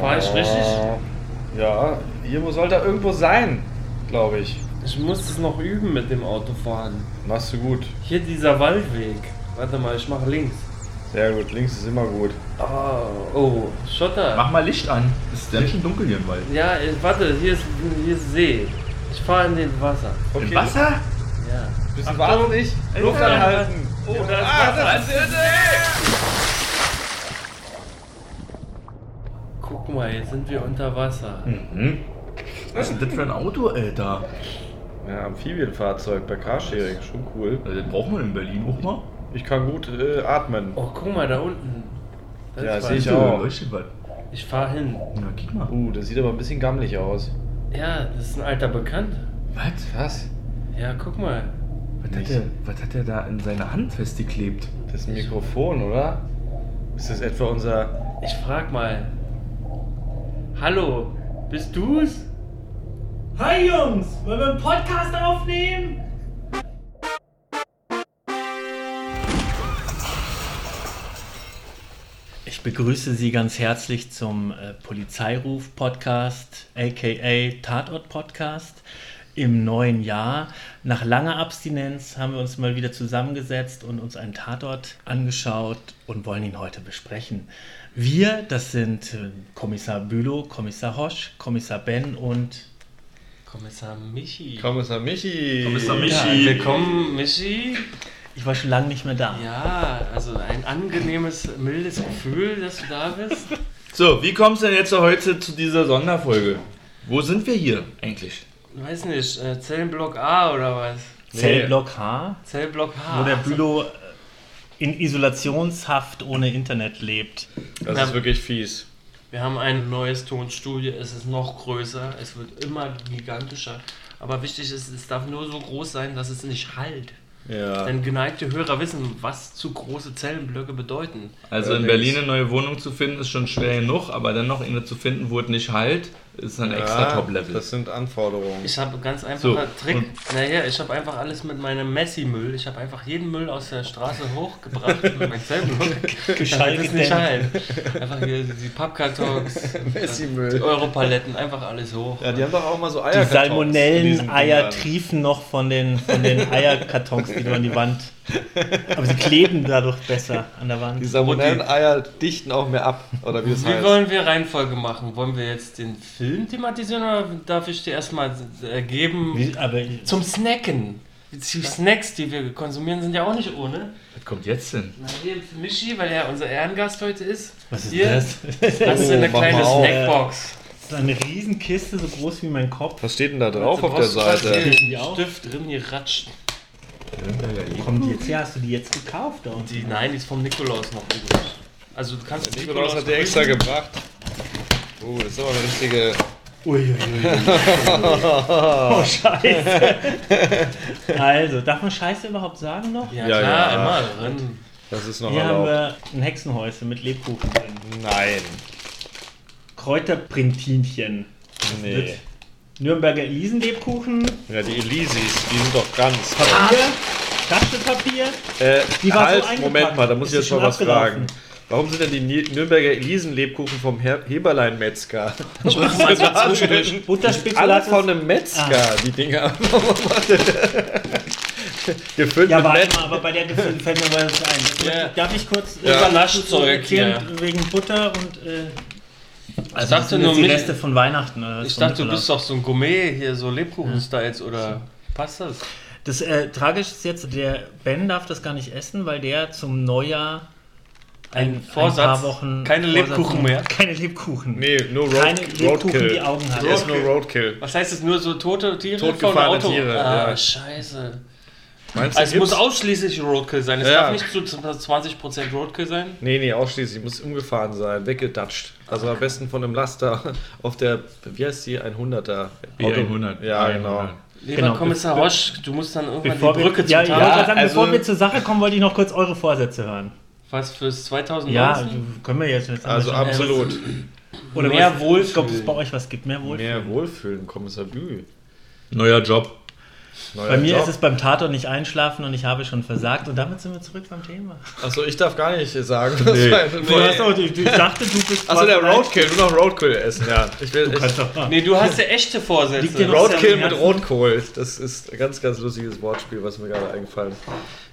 Fahr ich richtig? Ja, hier soll er irgendwo sein, glaube ich. Ich muss das noch üben mit dem Autofahren. Machst du gut. Hier dieser Waldweg. Warte mal, ich mache links. Sehr gut, links ist immer gut. Oh, oh, Schotter. Mach mal Licht an. Es ist ganz schön dunkel hier im Wald. Ja, äh, warte, hier ist, hier ist See. Ich fahre in den Wasser. Im Wasser? Ja. Bisschen warten nicht. Luft anhalten. Oh, da ist Ah, Wasser. das ist Guck mal, jetzt sind wir unter Wasser. Mhm. Was ist denn das für ein Auto, Alter? Ja, Amphibienfahrzeug bei Carsharing, schon cool. Also, Das braucht man in Berlin auch mal. Ich kann gut äh, atmen. Oh, guck mal, da unten. Das Ja, ist sehe ich auch. Leuchtet was. Ich fahr hin. Na, guck mal. Uh, das sieht aber ein bisschen gammelig aus. Ja, das ist ein alter Bekannter. Was? Was? Ja, guck mal. Was hat, der, was hat der da in seiner Hand festgeklebt? Das ist ein Mikrofon, oder? Ist das etwa unser. Ich frag mal. Hallo, bist du's? Hi Jungs, wollen wir einen Podcast aufnehmen? Ich begrüße Sie ganz herzlich zum äh, Polizeiruf-Podcast, aka Tatort-Podcast. Im neuen Jahr. Nach langer Abstinenz haben wir uns mal wieder zusammengesetzt und uns einen Tatort angeschaut und wollen ihn heute besprechen. Wir, das sind äh, Kommissar Bülow, Kommissar Hosch, Kommissar Ben und Kommissar Michi. Kommissar Michi. Kommissar Ja, Michi. willkommen, Michi. ich war schon lange nicht mehr da. Ja, also ein angenehmes, mildes Gefühl, dass du da bist. So, wie kommst du denn jetzt heute zu dieser Sonderfolge? Wo sind wir hier eigentlich? Weiß nicht, äh, Zellenblock A oder was? Zellblock H, Zellblock H. wo der Bülow in Isolationshaft ohne Internet lebt. Das Ja. ist wirklich fies. Wir haben ein neues Tonstudio, es ist noch größer, es wird immer gigantischer. Aber wichtig ist, es darf nur so groß sein, dass es nicht halt. Ja. Denn geneigte Hörer wissen, was zu große Zellenblöcke bedeuten. Also in. Berlin eine neue Wohnung zu finden, ist schon schwer genug, aber dann noch eine zu finden, wo es nicht halt, ist ein extra Ja, Top-Level. Das sind Anforderungen. Ich habe ganz einfacher So, Trick. Naja, ich habe einfach alles mit meinem Messi-Müll. Ich habe einfach jeden Müll aus der Straße hochgebracht mit meinem nicht gedämmt. halt. Einfach hier die Pappkartons, Messi-Müll. die Europaletten, einfach alles hoch. Ja, die haben doch auch mal so Die Eierkartons diesen Salmonellen-Eier triefen noch von den, von den Eierkartons, die du an die Wand. Aber sie kleben dadurch besser an der Die Wand. Salmonellen-Eier dichten auch mehr ab, oder wie es Wie heißt. wollen wir Reihenfolge machen? Wollen wir jetzt den Film thematisieren oder darf ich dir erstmal äh, geben Wie, aber zum Snacken? Die Snacks, die wir konsumieren, sind ja auch nicht ohne. Was kommt jetzt denn? Na, hier für Michi, weil er unser Ehrengast heute ist. was ist Hier, das? Das ist Oh, eine mach kleine. Snackbox. Das ist eine Riesenkiste, so groß wie mein Kopf. Was steht denn da drauf auf der Seite? den Die auch? Kommen die jetzt her? Hast du die jetzt gekauft? Unten? Die, nein, die ist vom Nikolaus noch übrig. Also du kannst Nikolaus hat die extra gebracht. Oh, das ist aber eine richtige. Uiuiui. oh, Scheiße. also, darf man Scheiße überhaupt sagen noch? Ja, Ja, klar, ja. immer drin. Das ist noch Hier haben erlaubt. wir ein Hexenhäuschen mit Lebkuchen drin. Nein. Kräuterprintinchen. Nee. Nürnberger Elisenlebkuchen. Ja, die Elisis, die sind doch ganz. Papier. Taschenpapier. Äh, Die war so halt, eingepackt. Moment mal, da muss Ist ich jetzt mal schon was fragen. Warum sind denn die Nürnberger Elisenlebkuchen vom Her Heberlein-Metzger? Ich mach mal so zwischendurch. Alles Butterspekulat. von einem Metzger, die Dinger. Gefüllt Ja, mit warte Met mal, aber bei der Gefühl fällt mir was ein. Das Ja. Darf ich kurz Ja. Übernaschzeug, erzählen ja. wegen Butter und äh, also dachte das sind nur die Reste von Weihnachten. Oder was Ich dachte, du bist doch so ein Gourmet hier, so Lebkuchen-Styles oder passt das? Das äh, Tragische ist jetzt, der Ben darf das gar nicht essen, weil der zum Neujahr Ein ein Vorsatz, paar Wochen keine Vorsatz- Lebkuchen mehr. Keine Lebkuchen. Nee, nur Road, Keine Lebkuchen, Roadkill. die Augen hat. Der ist nur Roadkill. Was heißt das, nur so tote Tiere Totgefahrene? Tiere, ah, ja. scheiße. Meinst du, Also es muss ausschließlich Roadkill sein. Es Ja. darf nicht zu 20% Roadkill sein. Nee, nee, ausschließlich. Muss umgefahren sein, weggedatscht. Also am besten von einem Laster auf der, wie heißt die, 100er? B100. Ja, B100. genau. Lieber Genau, Kommissar Roche, du musst dann irgendwann Bevor die Brücke wir, zum ja, ja, sagen, also- bevor wir zur Sache kommen, wollte ich noch kurz eure Vorsätze hören. Was fürs 2019? Ja, können wir jetzt. jetzt Also absolut. Oder mehr was, Wohlfühl. Ich glaube, es bei euch was gibt. Mehr Wohlfühl. Mehr Wohlfühlen, Kommissar Bü. Neuer Job. Neuer Bei mir Job. ist es beim Tatort nicht einschlafen und ich habe schon versagt. Und damit sind wir zurück beim Thema. Achso, ich darf gar nicht sagen. Nee. mein- Du hast auch, ich, ich dachte, du bist. Achso, der Roadkill, du noch Roadkill essen, ja. Ich will, Du ich, doch. Nee, du hast ja echte Vorsätze. Roadkill mit. Rotkohl. Das ist ein ganz, ganz lustiges Wortspiel, was mir gerade eingefallen ist.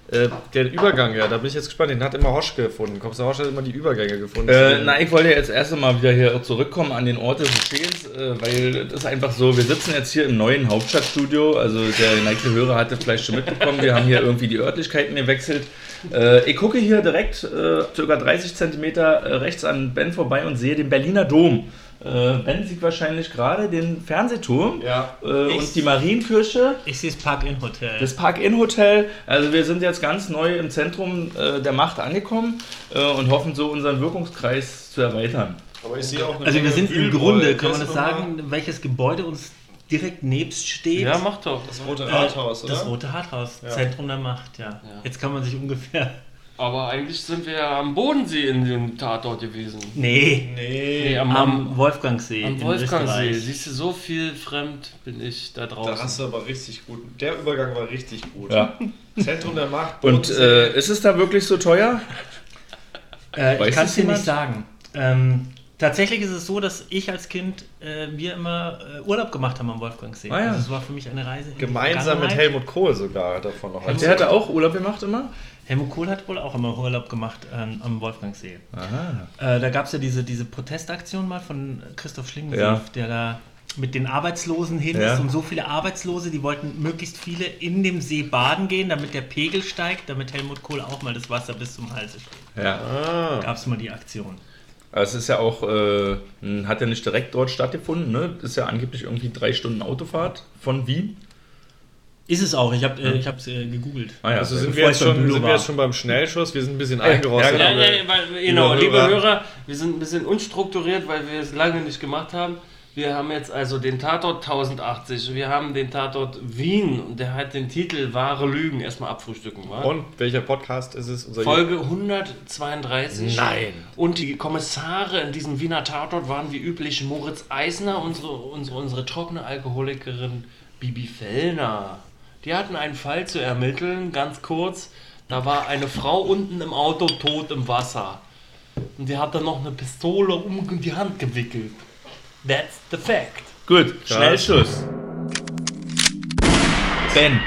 Äh, der Übergang, ja, da bin ich jetzt gespannt. Den hat immer Hoschke gefunden. Kommst du Hoschke hat immer die Übergänge gefunden. Äh, na, ich wollte jetzt erst einmal wieder hier zurückkommen an den Ort des Geschehens, äh, weil das ist einfach so, wir sitzen jetzt hier im neuen Hauptstadtstudio, also der geneigte Hörer hatte vielleicht schon mitbekommen, wir haben hier irgendwie die Örtlichkeiten gewechselt. Äh, ich gucke hier direkt äh, ca. 30 Zentimeter äh, rechts an Ben vorbei und sehe den Berliner Dom. Äh, ben sieht wahrscheinlich gerade den Fernsehturm Ja. äh, und die Marienkirche. Ich sehe das Park-In-Hotel. Das Park-In-Hotel. Also wir sind jetzt ganz neu im Zentrum äh, der Macht angekommen äh, und hoffen so unseren Wirkungskreis zu erweitern. Aber ich sehe auch eine Also wir sind im. Grunde, kann man das sagen, welches Gebäude uns direkt nebst steht? Ja, mach doch. Das rote Äh, Rathaus, oder? Das Rote Rathaus, Ja. Zentrum der Macht, ja. Ja. Jetzt kann man sich ungefähr. Aber eigentlich sind wir ja am Bodensee in dem Tatort gewesen. Nee, Nee, Nee, am, am, Wolfgangsee. am Wolfgangsee. Siehst du, so viel fremd bin ich da da draußen. hast du aber richtig gut. Der Übergang war richtig gut. Ja. Zentrum der Macht. Und Bodensee. äh, ist es da wirklich so teuer? Äh, ich kann es dir nicht sagen. Ähm, tatsächlich ist es so, dass ich als Kind äh, wir immer äh, Urlaub gemacht haben am Wolfgangsee. Ah, ja. Also es war für mich eine Reise. Gemeinsam mit. Helmut Kohl sogar davon noch. Und der hatte auch Urlaub gemacht immer? Helmut Kohl hat wohl auch immer Urlaub gemacht ähm, am Wolfgangsee. Aha. Äh, da gab es ja diese, diese Protestaktion mal von Christoph Schlingensief, Ja. der da mit den Arbeitslosen hin Ja. ist und so viele Arbeitslose, die wollten möglichst viele in dem See baden gehen, damit der Pegel steigt, damit Helmut Kohl auch mal das Wasser bis zum Halse steht. Ja. Ah. Gab es mal die Aktion. Es ist ja auch, äh, hat ja nicht direkt dort stattgefunden, ne? Das ist ja angeblich irgendwie drei Stunden Autofahrt von Wien. Ist es auch, ich habe äh, ich hab's, äh, gegoogelt. Ah ja, Also sind wir, jetzt schon, sind wir jetzt schon beim Schnellschuss. Wir sind ein bisschen eingerostet. genau. Ja, ja, weil, genau, Liebe liebe Hörer. Hörer, wir sind ein bisschen unstrukturiert, weil wir es lange nicht gemacht haben. Wir haben jetzt also den Tatort 1080, wir haben den Tatort Wien und der hat den Titel Wahre Lügen. Erstmal abfrühstücken, wa? Und welcher Podcast ist es? Unser Folge 132. Nein. Und die Kommissare in diesem Wiener Tatort waren wie üblich Moritz Eisner, unsere, unsere, unsere trockene Alkoholikerin Bibi Fellner. Die hatten einen Fall zu ermitteln, ganz kurz. Da war eine Frau unten im Auto tot im Wasser. Und die hat dann noch eine Pistole um die Hand gewickelt. That's the fact. Gut, Schnellschuss. Ben.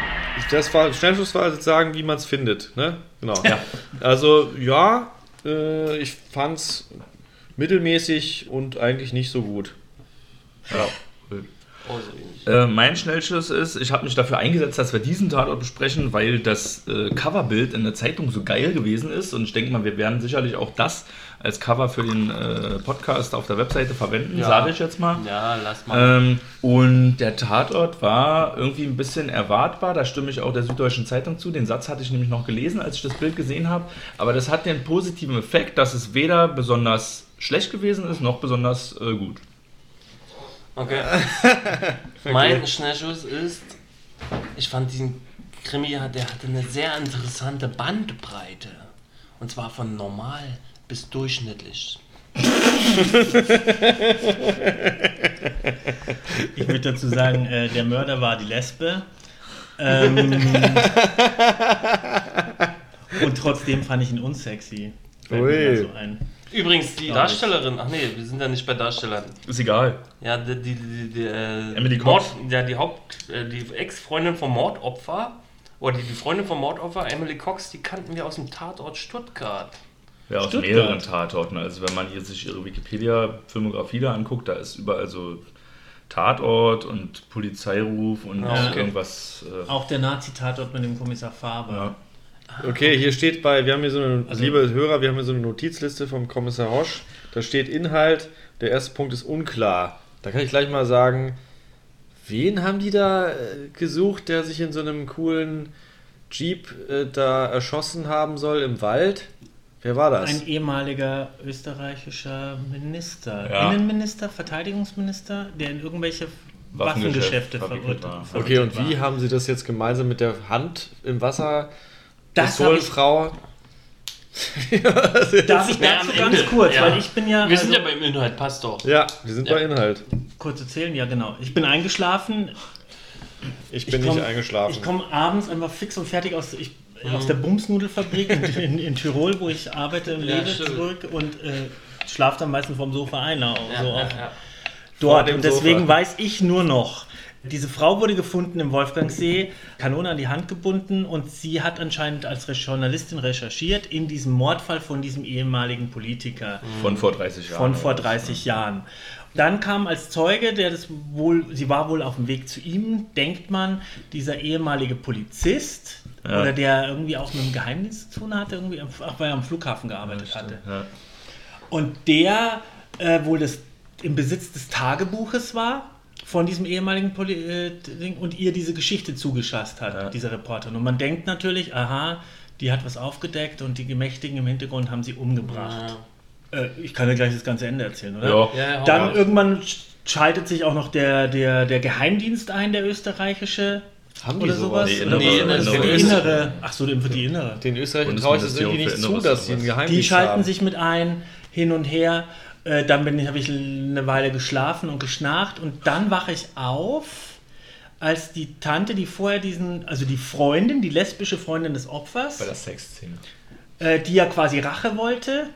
Das war Schnellschuss war also sagen, wie man es findet, ne? Genau. Also ja, äh, ich fand's mittelmäßig und eigentlich nicht so gut. Ja. Oh, so. Äh, mein Schnellschuss ist, ich habe mich dafür eingesetzt, dass wir diesen Tatort besprechen, weil das äh, Coverbild in der Zeitung so geil gewesen ist. Und ich denke mal, wir werden sicherlich auch das als Cover für den äh, Podcast auf der Webseite verwenden, Ja. sage ich jetzt mal. Ja, lass mal. Ähm, und der Tatort war irgendwie ein bisschen erwartbar, da stimme ich auch der Süddeutschen Zeitung zu. Den Satz hatte ich nämlich noch gelesen, als ich das Bild gesehen habe. Aber das hat den positiven Effekt, dass es weder besonders schlecht gewesen ist, noch besonders äh, gut. Okay. mein Schnellschuss ist, ich fand diesen Krimi, der hatte eine sehr interessante Bandbreite. Und zwar von normal bis durchschnittlich. Ich würde dazu sagen, äh, der Mörder war die Lesbe. Ähm, und trotzdem fand ich ihn unsexy. Fällt mir Ui. da so ein. Übrigens, die. Darstellerin, ach nee, wir sind ja nicht bei Darstellern. Ist egal. Ja, die, die, die, die, äh, Emily Mord, Cox. ja, die Haupt, äh, die Ex-Freundin vom Mordopfer, oder die, die Freundin vom Mordopfer, Emily Cox, die kannten wir aus dem Tatort Stuttgart. Ja, aus Stuttgart. mehreren Tatorten. Also wenn man hier sich ihre Wikipedia-Filmografie da anguckt, da ist überall so Tatort und Polizeiruf und Ja, okay. irgendwas. Äh, Auch der Nazi-Tatort mit dem Kommissar Faber. ja. Okay, hier steht bei, wir haben hier so eine, Also- liebe Hörer, wir haben hier so eine Notizliste vom Kommissar Hosch. Da steht Inhalt, der erste Punkt ist unklar. Da kann ich gleich mal sagen, wen haben die da äh, gesucht, der sich in so einem coolen Jeep äh, da erschossen haben soll im Wald? Wer war das? Ein ehemaliger österreichischer Minister, Ja. Innenminister, Verteidigungsminister, der in irgendwelche Waffengeschäft Waffengeschäfte verwickelt verurteilt war. Okay, und war. wie haben sie das jetzt gemeinsam mit der Hand im Wasser? Das ich- Pistolenfrau? Darf ich Ja, dazu ganz Ende. kurz, Ja. weil ich bin ja. Wir sind also- ja beim Inhalt, passt doch. Ja, wir sind Ja. bei Inhalt. Kurz erzählen, ja genau. Ich bin eingeschlafen Ich bin nicht eingeschlafen. Ich komme abends einfach fix und fertig aus, ich, aus der Bumsnudelfabrik in, in, in Tirol, wo ich arbeite und Ja, lebe, stimmt. zurück und äh, schlafe dann meistens vom Sofa ein. auch Ja, so ja, ja. dort. Und deswegen Sofa. weiß ich nur noch, diese Frau wurde gefunden im Wolfgangsee, Kanone an die Hand gebunden und sie hat anscheinend als Journalistin recherchiert in diesem Mordfall von diesem ehemaligen Politiker Von vor 30 Jahren. von vor 30 Jahren. Dann kam als Zeuge, der das wohl, sie war wohl auf dem Weg zu ihm, denkt man, dieser ehemalige Polizist Ja. oder der irgendwie auch mit dem Geheimdienst zu tun hatte, irgendwie, ach, weil er am Flughafen gearbeitet hatte. Ja. Und der äh, wohl das, im Besitz des Tagebuches war von diesem ehemaligen Poli äh, Ding und ihr diese Geschichte zugeschasst hat, Ja. diese Reporterin. Und man denkt natürlich, aha, die hat was aufgedeckt und die Gemächtigen im Hintergrund haben sie umgebracht. Äh, ich kann ja gleich das ganze Ende erzählen, oder? Ja. Ja, ja, Dann irgendwann sch- schaltet sich auch noch der, der, der Geheimdienst ein, der österreichische. Haben die oder sowas? sowas? Die Oder innere- was? innere- die innere. Ach so, für die innere. Den Österreichern traue ich das irgendwie nicht zu, dass sie einen Inneres Geheimdienst Die schalten haben. sich mit ein, hin und her. Äh, dann bin ich, habe ich eine Weile geschlafen und geschnarcht und dann wache ich auf, als die Tante, die vorher diesen, also die Freundin, die lesbische Freundin des Opfers, Bei der Sexszene. äh, die ja quasi Rache wollte,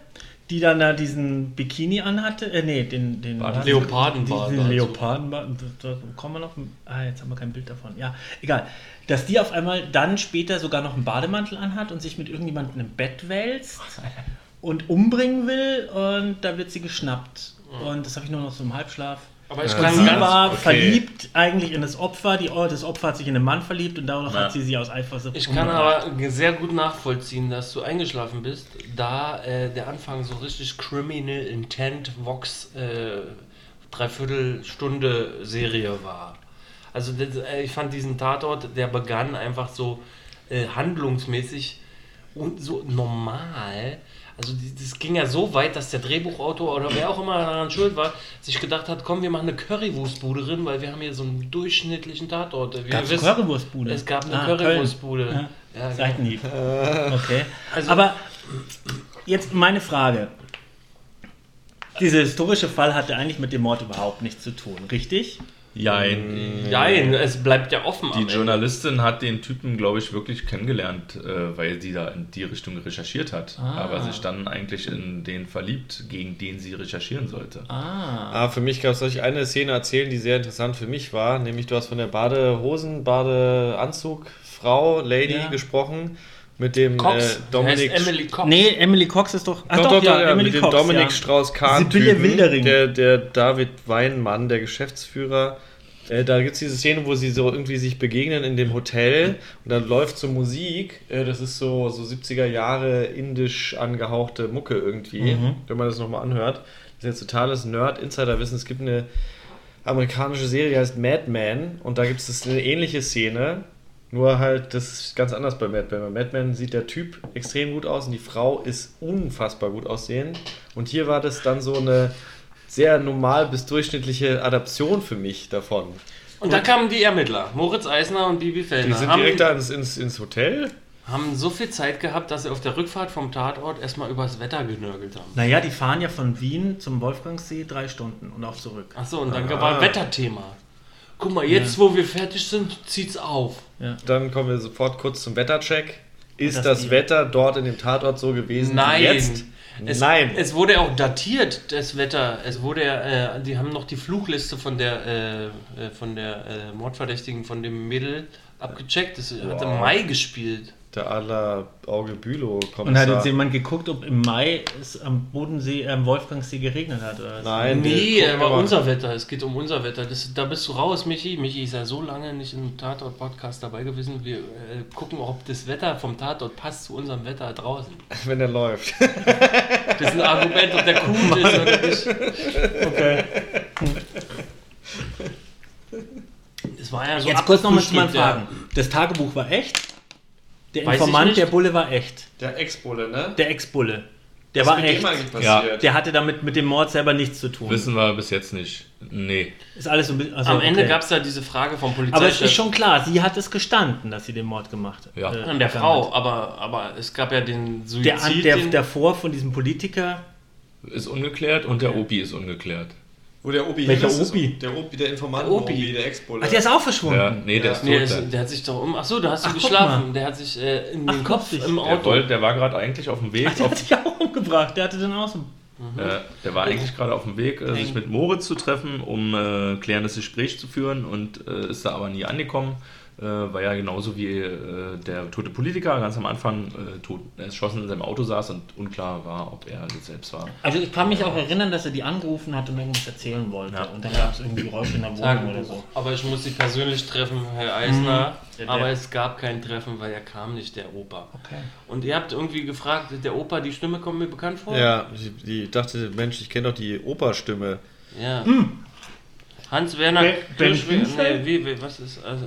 die dann da diesen Bikini anhatte, äh, nee, den, den Bart- Leopardenbart Den. Leopardenbart, da kommen wir noch, ah, jetzt haben wir kein Bild davon, ja, egal. Dass die auf einmal dann später sogar noch einen Bademantel anhat und sich mit irgendjemandem im Bett wälzt und umbringen will und da wird sie geschnappt. Und das habe ich nur noch so im Halbschlaf. Aber ich kann sie war okay. verliebt eigentlich in das Opfer, die, das Opfer hat sich in den Mann verliebt und dadurch Ja. hat sie sie aus Eifersucht ich kann aber sehr gut nachvollziehen, dass du eingeschlafen bist, da äh, der Anfang so richtig Criminal Intent Vox äh, Dreiviertelstunde Serie war. Also das, äh, ich fand diesen Tatort, der begann einfach so äh, handlungsmäßig und so normal. Also das ging ja so weit, dass der Drehbuchautor oder wer auch immer daran schuld war, sich gedacht hat, komm, wir machen eine Currywurstbude drin, weil wir haben hier so einen durchschnittlichen Tatort. Wie ihr Gab's eine Currywurstbude? Es gab eine Ah, Currywurstbude. Köln. Ja, genau. Seitenhieb. Okay. Also- Aber jetzt meine Frage. Dieser historische Fall hatte eigentlich mit dem Mord überhaupt nichts zu tun, richtig? Jein. Nein, es bleibt ja offen. Die. Journalistin hat den Typen, glaube ich, wirklich kennengelernt, äh, weil sie da in die Richtung recherchiert hat. Ah. Aber sich dann eigentlich in den verliebt, gegen den sie recherchieren sollte. Ah. Ah, für mich gab es euch eine Szene erzählen, die sehr interessant für mich war. Nämlich du hast von der Badehosen, Badeanzug, Frau, Lady Ja. gesprochen. Mit dem Cox, äh, Dominik. heißt Emily Cox. Nee, Emily Cox ist doch. Ach Doch, doch, doch, ja, Emily mit dem Cox, Dominik ja. Wildering. Der, der David Weinmann, der Geschäftsführer. Äh, da gibt es diese Szene, wo sie so irgendwie sich begegnen in dem Hotel und dann läuft so Musik. Äh, das ist so, so 70er Jahre indisch angehauchte Mucke irgendwie, Mhm. wenn man das nochmal anhört. Das ist jetzt totales Nerd-Insider-Wissen. Es gibt eine amerikanische Serie, die heißt Mad Men und da gibt es eine ähnliche Szene. Nur halt, das ist ganz anders bei Mad Men. Bei Mad Men sieht der Typ extrem gut aus und die Frau ist unfassbar gut aussehend. Und hier war das dann so eine sehr normal bis durchschnittliche Adaption für mich davon. Und da kamen die Ermittler, Moritz Eisner und Bibi Die Fellner. sind haben, direkt da ins, ins, ins Hotel. haben so viel Zeit gehabt, dass sie auf der Rückfahrt vom Tatort erstmal übers Wetter genörgelt haben. Naja, die fahren ja von Wien zum Wolfgangsee drei Stunden und auch zurück. Achso, und dann Ah. war Wetterthema. Guck mal, jetzt wo wir fertig sind, zieht's auf. Dann kommen wir sofort kurz zum Wettercheck. Ist Das das, Wetter dort in dem Tatort so gewesen Nein. wie jetzt? Es, Nein. Es wurde auch datiert, das Wetter. Es wurde, äh, die haben noch die Flugliste von der, äh, äh, von der äh, Mordverdächtigen von dem Mädel abgecheckt. Das hat im Wow. Mai gespielt. Der aller Auge Bülow kommt. Und hat jetzt jemand geguckt, ob im Mai es am Bodensee, äh, am Wolfgangsee geregnet hat? Oder? Nein, Nee, gucken aber unser Wetter. Es geht um unser Wetter. Das, da bist du raus, Michi. Michi ist ja so lange nicht im Tatort-Podcast dabei gewesen. Wir äh, gucken, ob das Wetter vom Tatort passt zu unserem Wetter draußen. wenn er läuft. Das ist ein Argument, ob der gut ist oder nicht. Okay. Das war ja so Jetzt kurz nochmal zu meinen Fragen. Das Tagebuch war echt? Der Weiß Informant, der Bulle war echt. Der Ex-Bulle, ne? Der Ex-Bulle. Der Was war mit dem echt. eigentlich passiert? Der hatte damit mit dem Mord selber nichts zu tun. Wissen wir bis jetzt nicht. Nee. Ist alles so ja. also, Am Ende okay. gab es da diese Frage vom Aber es Polizeichef. ist schon klar, sie hat es gestanden, dass sie den Mord gemacht hat. Ja. äh, an der Frau, hat. aber, aber es gab ja den Suizid. Der, der den- davor von diesem Politiker. Ist ungeklärt und der Opi ist ungeklärt. Wo der Obi Welcher hin ist, Obi? ist Der Obi, der Informant Der Obi. Obi, der Ex-Bulle. Ach, der ist auch verschwunden. Ja, nee, der Ja. ist tot. Nee, der. der, der hat sich doch um. Achso, da hast du Ach, guck geschlafen. Der hat sich äh, in Ach, den Kopf im Der, Auto. wollte, der war gerade eigentlich auf dem Weg. Ach, der Auf, hat sich auch umgebracht. Der hatte den auch so. äh, der war eigentlich gerade auf dem Weg, äh, sich mit Moritz zu treffen, um äh, klärendes Gespräch zu führen und äh, ist da aber nie angekommen. Äh, war ja genauso wie äh, der tote Politiker ganz am Anfang äh, tot, erschossen in seinem Auto saß und unklar war, ob er das selbst war. Also ich kann mich auch erinnern, dass er die angerufen hat und irgendwas erzählen wollte. Ja. Und dann gab es irgendwie Geräusche in der Wohnung Sagen, oder so. aber ich muss Sie persönlich treffen, Herr Eisner. Der- aber es gab kein Treffen, weil er kam nicht, der Opa. Okay. Und ihr habt irgendwie gefragt, der Opa, die Stimme kommt mir bekannt vor? Ja, die, die dachte, Mensch, ich kenne doch die Operstimme. Ja. Hans-Werner Ben- Ben Kirschweg- nee, wie, wie, was ist, also...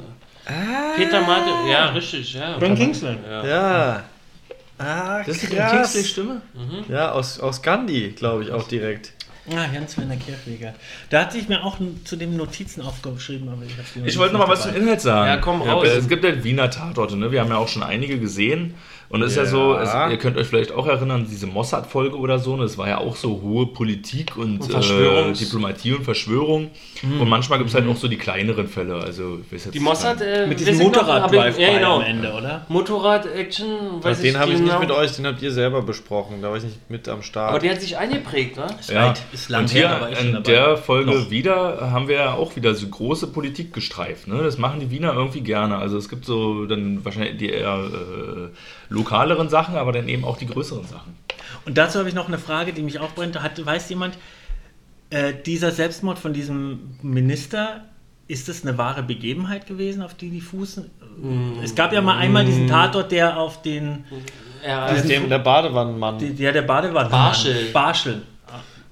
Peter Martin, ja, richtig, ja. Ben Kingsley. Ja. Ja. Ah, Das ist die krass. Kingsley-Stimme? Ja, aus, aus Gandhi, glaube ich, auch direkt. Ah, Hans-Werner Kirchweger. Da hatte ich mir auch zu dem Notizen aufgeschrieben, aber ich habe die Ich wollte noch mal was zum Inhalt sagen. Ja, komm, raus. Es gibt ja Wiener Tatorte, ne? Wir haben ja auch schon einige gesehen. Und es ist ja, Ja. so, es, ihr könnt euch vielleicht auch erinnern, diese Mossad-Folge oder so, ne? das war ja auch so hohe Politik und, Und äh, Diplomatie und Verschwörung. Und manchmal gibt es halt auch so die kleineren Fälle. Also, ich weiß jetzt Die Mossad, äh, Mit diesem ich noch, Ja, genau. am Ende, oder? Motorrad-Action, weiß den habe ich genau. nicht mit euch, den habt ihr selber besprochen. Da war ich nicht mit am Start. Aber die hat sich eingeprägt, ne? Ja, weit, ist lang und hier her, aber ich schon in dabei. der Folge Noch. wieder haben wir ja auch wieder so große Politik gestreift. Ne? Das machen die Wiener irgendwie gerne. Also es gibt so dann wahrscheinlich die eher äh, lokaleren Sachen, aber dann eben auch die größeren Sachen. Und dazu habe ich noch eine Frage, die mich auch brennt. Hat, weiß jemand, äh, dieser Selbstmord von diesem Minister, ist das eine wahre Begebenheit gewesen, auf die die fußen? Es gab ja mal einmal diesen Tatort, der auf den, Ja, dem der Badewannenmann. die- der der Badewanne. Barschel. Barschel.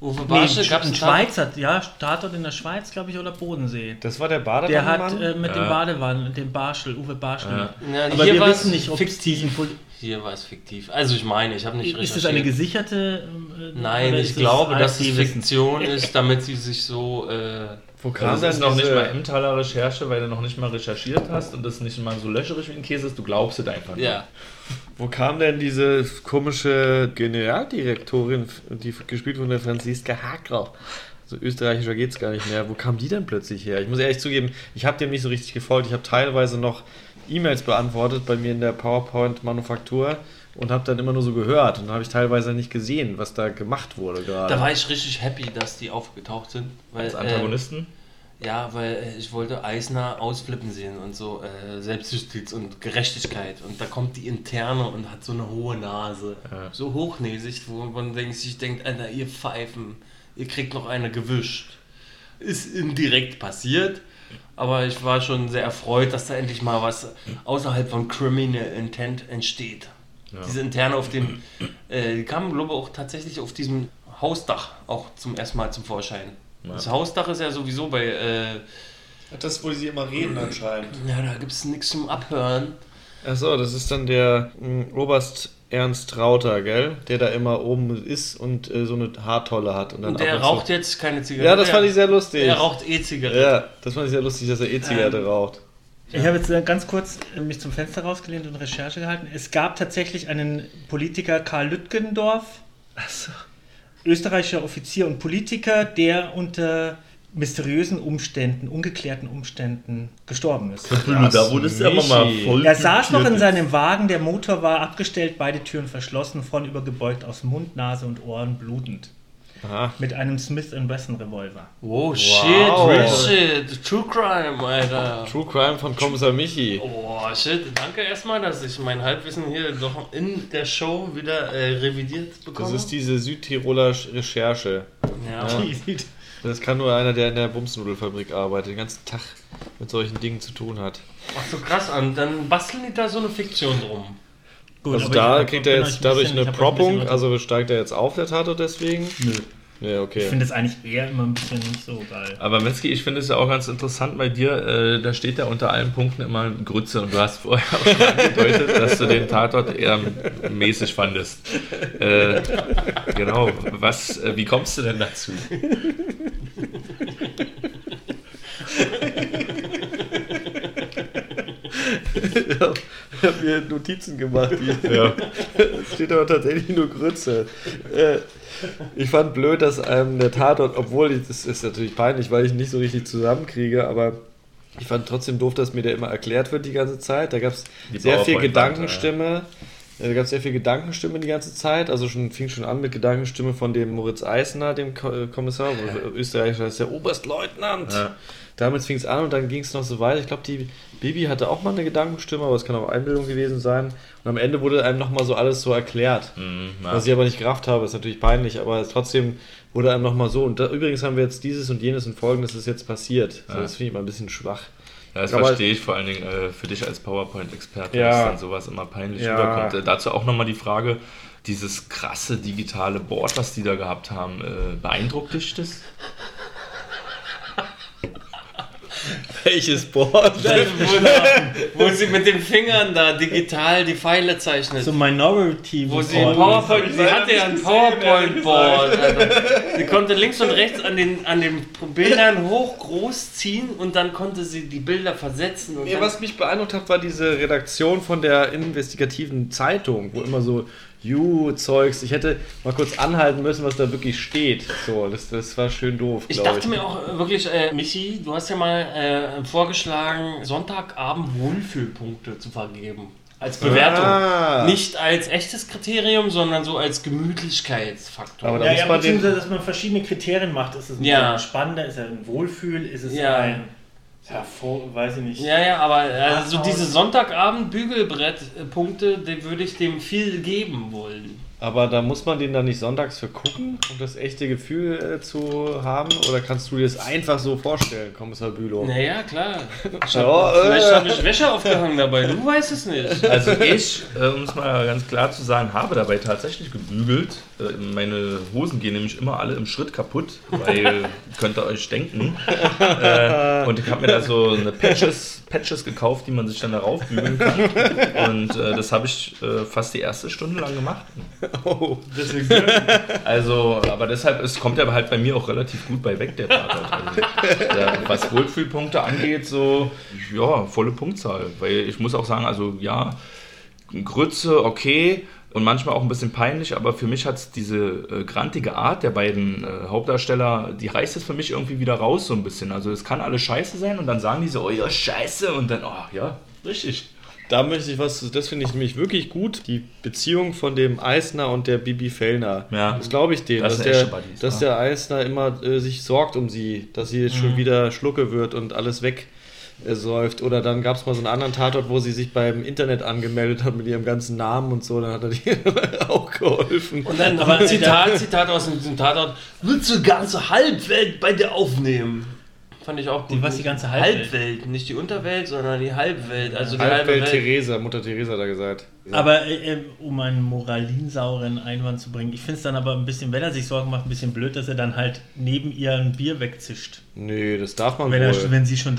Uwe Nee, Barschel gab ein es Schweizer, ja, Tatort in der Schweiz, glaube ich, oder Bodensee. Das war der Der Badewannenmann? hat äh, mit dem Ja. Badewannen, dem Barschel, Uwe Barschel. Ja, Aber hier wir war wissen es nicht, ob es fiktiv. diesen Hier war es fiktiv. Also ich meine, ich habe nicht Ist das eine recherchiert. gesicherte? äh, Nein, ich es glaube, dass es? Fiktion ist, damit sie sich so. Äh, Wo kam Also das noch nicht mal Emmentaler Recherche, weil du noch nicht mal recherchiert hast und das nicht mal so löcherig wie ein Käse ist. Du glaubst es einfach. nicht. ja. Wo kam denn diese komische Generaldirektorin, die gespielt von der Franziska Hagrau? So österreichischer geht's gar nicht mehr. Wo kam die denn plötzlich her? Ich muss ehrlich zugeben, ich habe dem nicht so richtig gefolgt. Ich habe teilweise noch E-Mails beantwortet bei mir in der PowerPoint-Manufaktur und habe dann immer nur so gehört. Und habe ich teilweise nicht gesehen, was da gemacht wurde gerade. Da war ich richtig happy, dass die aufgetaucht sind. Weil, Als Antagonisten. Äh, ja, weil äh, ich wollte Eisner ausflippen sehen und so äh, Selbstjustiz und Gerechtigkeit. Und da kommt die Interne und hat so eine hohe Nase. Ja. So hochnäsig, wo man denkt, sich denkt, Alter, ihr Pfeifen, ihr kriegt noch eine gewischt. Ist indirekt passiert. Aber ich war schon sehr erfreut, dass da endlich mal was außerhalb von Criminal Intent entsteht. Diese Interne auf dem, äh, die kamen, glaube ich, auch tatsächlich auf diesem Hausdach auch zum ersten Mal zum Vorschein. Das Hausdach ist ja sowieso bei, äh, Das, wo sie immer reden anscheinend. ja, da gibt es nichts zum Abhören. Achso, das ist dann der mh, Oberst Ernst Rauter, gell? Der da immer oben ist und äh, so eine Haartolle hat. Und, dann Und der raucht jetzt keine Zigarette. Ja, das fand ich sehr lustig. Er raucht E-Zigarette. Ja, das fand ich sehr lustig, dass er E-Zigarette Ähm, raucht. Ich habe jetzt äh, ganz kurz äh, mich zum Fenster rausgelehnt und Recherche gehalten. Es gab tatsächlich einen Politiker, Karl Lütgendorf, österreichischer Offizier und Politiker, der unter mysteriösen Umständen, ungeklärten Umständen gestorben ist. da wurdest du aber mal voll. Er saß noch in seinem Wagen, der Motor war abgestellt, beide Türen verschlossen, vorn übergebeugt aus Mund, Nase und Ohren blutend. Aha. Mit einem Smith Wesson Revolver. Oh Wow. shit, real shit. True Crime, Alter. True Crime von Kommissar Michi. Oh shit, danke erstmal, dass ich mein Halbwissen hier doch in der Show wieder äh, revidiert bekomme. Das ist diese Südtiroler Recherche. ja. Das kann nur einer, der in der Bumsnudelfabrik arbeitet, den ganzen Tag mit solchen Dingen zu tun hat. Ach so krass an. Dann basteln die da so eine Fiktion drum. Gut, Also da ich kriegt er jetzt ein dadurch bisschen- eine ein Proppung, unter- also steigt er jetzt auf der Tatort deswegen? Nö. Ja, Ich okay. finde es eigentlich eher immer ein bisschen nicht so geil. Aber Metzki, ich finde es ja auch ganz interessant bei dir, äh, da steht ja unter allen Punkten immer Grütze und du hast vorher auch schon angedeutet, dass du den Tatort eher mäßig fandest. Äh, genau, was, äh, wie kommst du denn dazu? habe mir Notizen gemacht. Ja. Es steht aber tatsächlich nur Grütze. Äh, ich fand blöd, dass einem der Tatort, obwohl ich, das ist natürlich peinlich, weil ich nicht so richtig zusammenkriege, aber ich fand trotzdem doof, dass mir der immer erklärt wird die ganze Zeit. Da gab es sehr viel Gedankenstimme. Ja, Da gab es sehr viel Gedankenstimme die ganze Zeit. Also schon fing schon an mit Gedankenstimme von dem Moritz Eisner, dem äh, Kommissar, wo Österreich heißt der Oberstleutnant. Ja. Damit fing es an und dann ging es noch so weiter. Ich glaube, die Bibi hatte auch mal eine Gedankenstimme, aber es kann auch Einbildung gewesen sein. Und am Ende wurde einem nochmal so alles so erklärt. Mhm, ja. Was ich aber nicht gerafft habe, ist natürlich peinlich, aber trotzdem wurde einem nochmal so. Und da, übrigens haben wir jetzt dieses und jenes und folgendes ist jetzt passiert. So, Ja. das finde ich mal ein bisschen schwach. Ja, das Aber- verstehe ich vor allen Dingen äh, für dich als PowerPoint-Experte, Ja. dass dann sowas immer peinlich Ja. rüberkommt. Äh, dazu auch nochmal die Frage, dieses krasse digitale Board, was die da gehabt haben, äh, beeindruckt dich das? Welches Board? wo, da, wo sie mit den Fingern da digital die Pfeile zeichnet. So Minority wo sie. PowerPoint, sie hatte ja ein PowerPoint-Board. Also, sie konnte links und rechts an den, an den Bildern hoch groß ziehen und dann konnte sie die Bilder versetzen. Dann, was mich beeindruckt hat, war diese Redaktion von der investigativen Zeitung, wo immer so You-Zeugs. Ich hätte mal kurz anhalten müssen, was da wirklich steht. So, das, das war schön doof. ich dachte mir auch äh, wirklich, äh, Michi, du hast ja mal äh, vorgeschlagen, Sonntagabend Wohlfühlpunkte zu vergeben. Als Bewertung. Ah. Nicht als echtes Kriterium, sondern so als Gemütlichkeitsfaktor. Aber da Ja, muss ja, man beziehungsweise, dass man verschiedene Kriterien macht. Ist es ein Ja. spannender, ist es ein Wohlfühl, ist es Ja. ein hervor, weiß ich nicht. Ja, ja, aber also so Arthouse. diese Sonntagabend-Bügelbrett-Punkte, die würde ich dem viel geben wollen. Aber da muss man den dann nicht sonntags für gucken, um das echte Gefühl äh, zu haben? Oder kannst du dir das einfach so vorstellen, Kommissar Bülow? Naja, klar. Ich Ja, hab, äh. vielleicht habe ich Wäsche aufgehangen dabei, du weißt es nicht. Also ich, äh, um es mal ganz klar zu sagen, habe dabei tatsächlich gebügelt. Äh, meine Hosen gehen nämlich immer alle im Schritt kaputt, weil könnt ihr euch denken. Äh, und ich habe mir da so eine Patches, Patches gekauft, die man sich dann darauf bügeln kann. Und äh, das habe ich äh, fast die erste Stunde lang gemacht. Oh, Also, aber deshalb es kommt er halt bei mir auch relativ gut bei weg, der Tatort. Also, der, was Wohlfühlpunkte angeht, so, ja, volle Punktzahl. Weil ich muss auch sagen, also ja, Grütze, okay. Und manchmal auch ein bisschen peinlich, aber für mich hat es diese äh, grantige Art der beiden äh, Hauptdarsteller, die reißt es für mich irgendwie wieder raus so ein bisschen. Also es kann alles scheiße sein und dann sagen die so, oh ja, scheiße und dann, oh ja, richtig. Da möchte ich was, das finde ich nämlich wirklich gut, die Beziehung von dem Eisner und der Bibi Fellner. Ja. Das glaube ich denen, Das dass, der, Buddies, dass ja. der Eisner immer äh, sich sorgt um sie, dass sie jetzt schon wieder Schlucke wird und alles weg säuft. Oder dann gab es mal so einen anderen Tatort, wo sie sich beim Internet angemeldet hat mit ihrem ganzen Namen und so, dann hat er dir auch geholfen. Und dann aber ein Zitat, Zitat aus diesem Tatort. Willst du ganze Halbwelt bei dir aufnehmen? Fand ich auch gut. Die- was, die ganze Halbwelt? Halbwelt, nicht die Unterwelt, sondern die Halbwelt. Also die Halbwelt Welt. Theresa, Mutter Theresa hat er gesagt. Aber äh, äh, um einen moralinsauren Einwand zu bringen, ich finde es dann aber ein bisschen, wenn er sich Sorgen macht, ein bisschen blöd, dass er dann halt neben ihr ein Bier wegzischt. Nee, das darf man Wenn, wohl. er, wenn sie schon.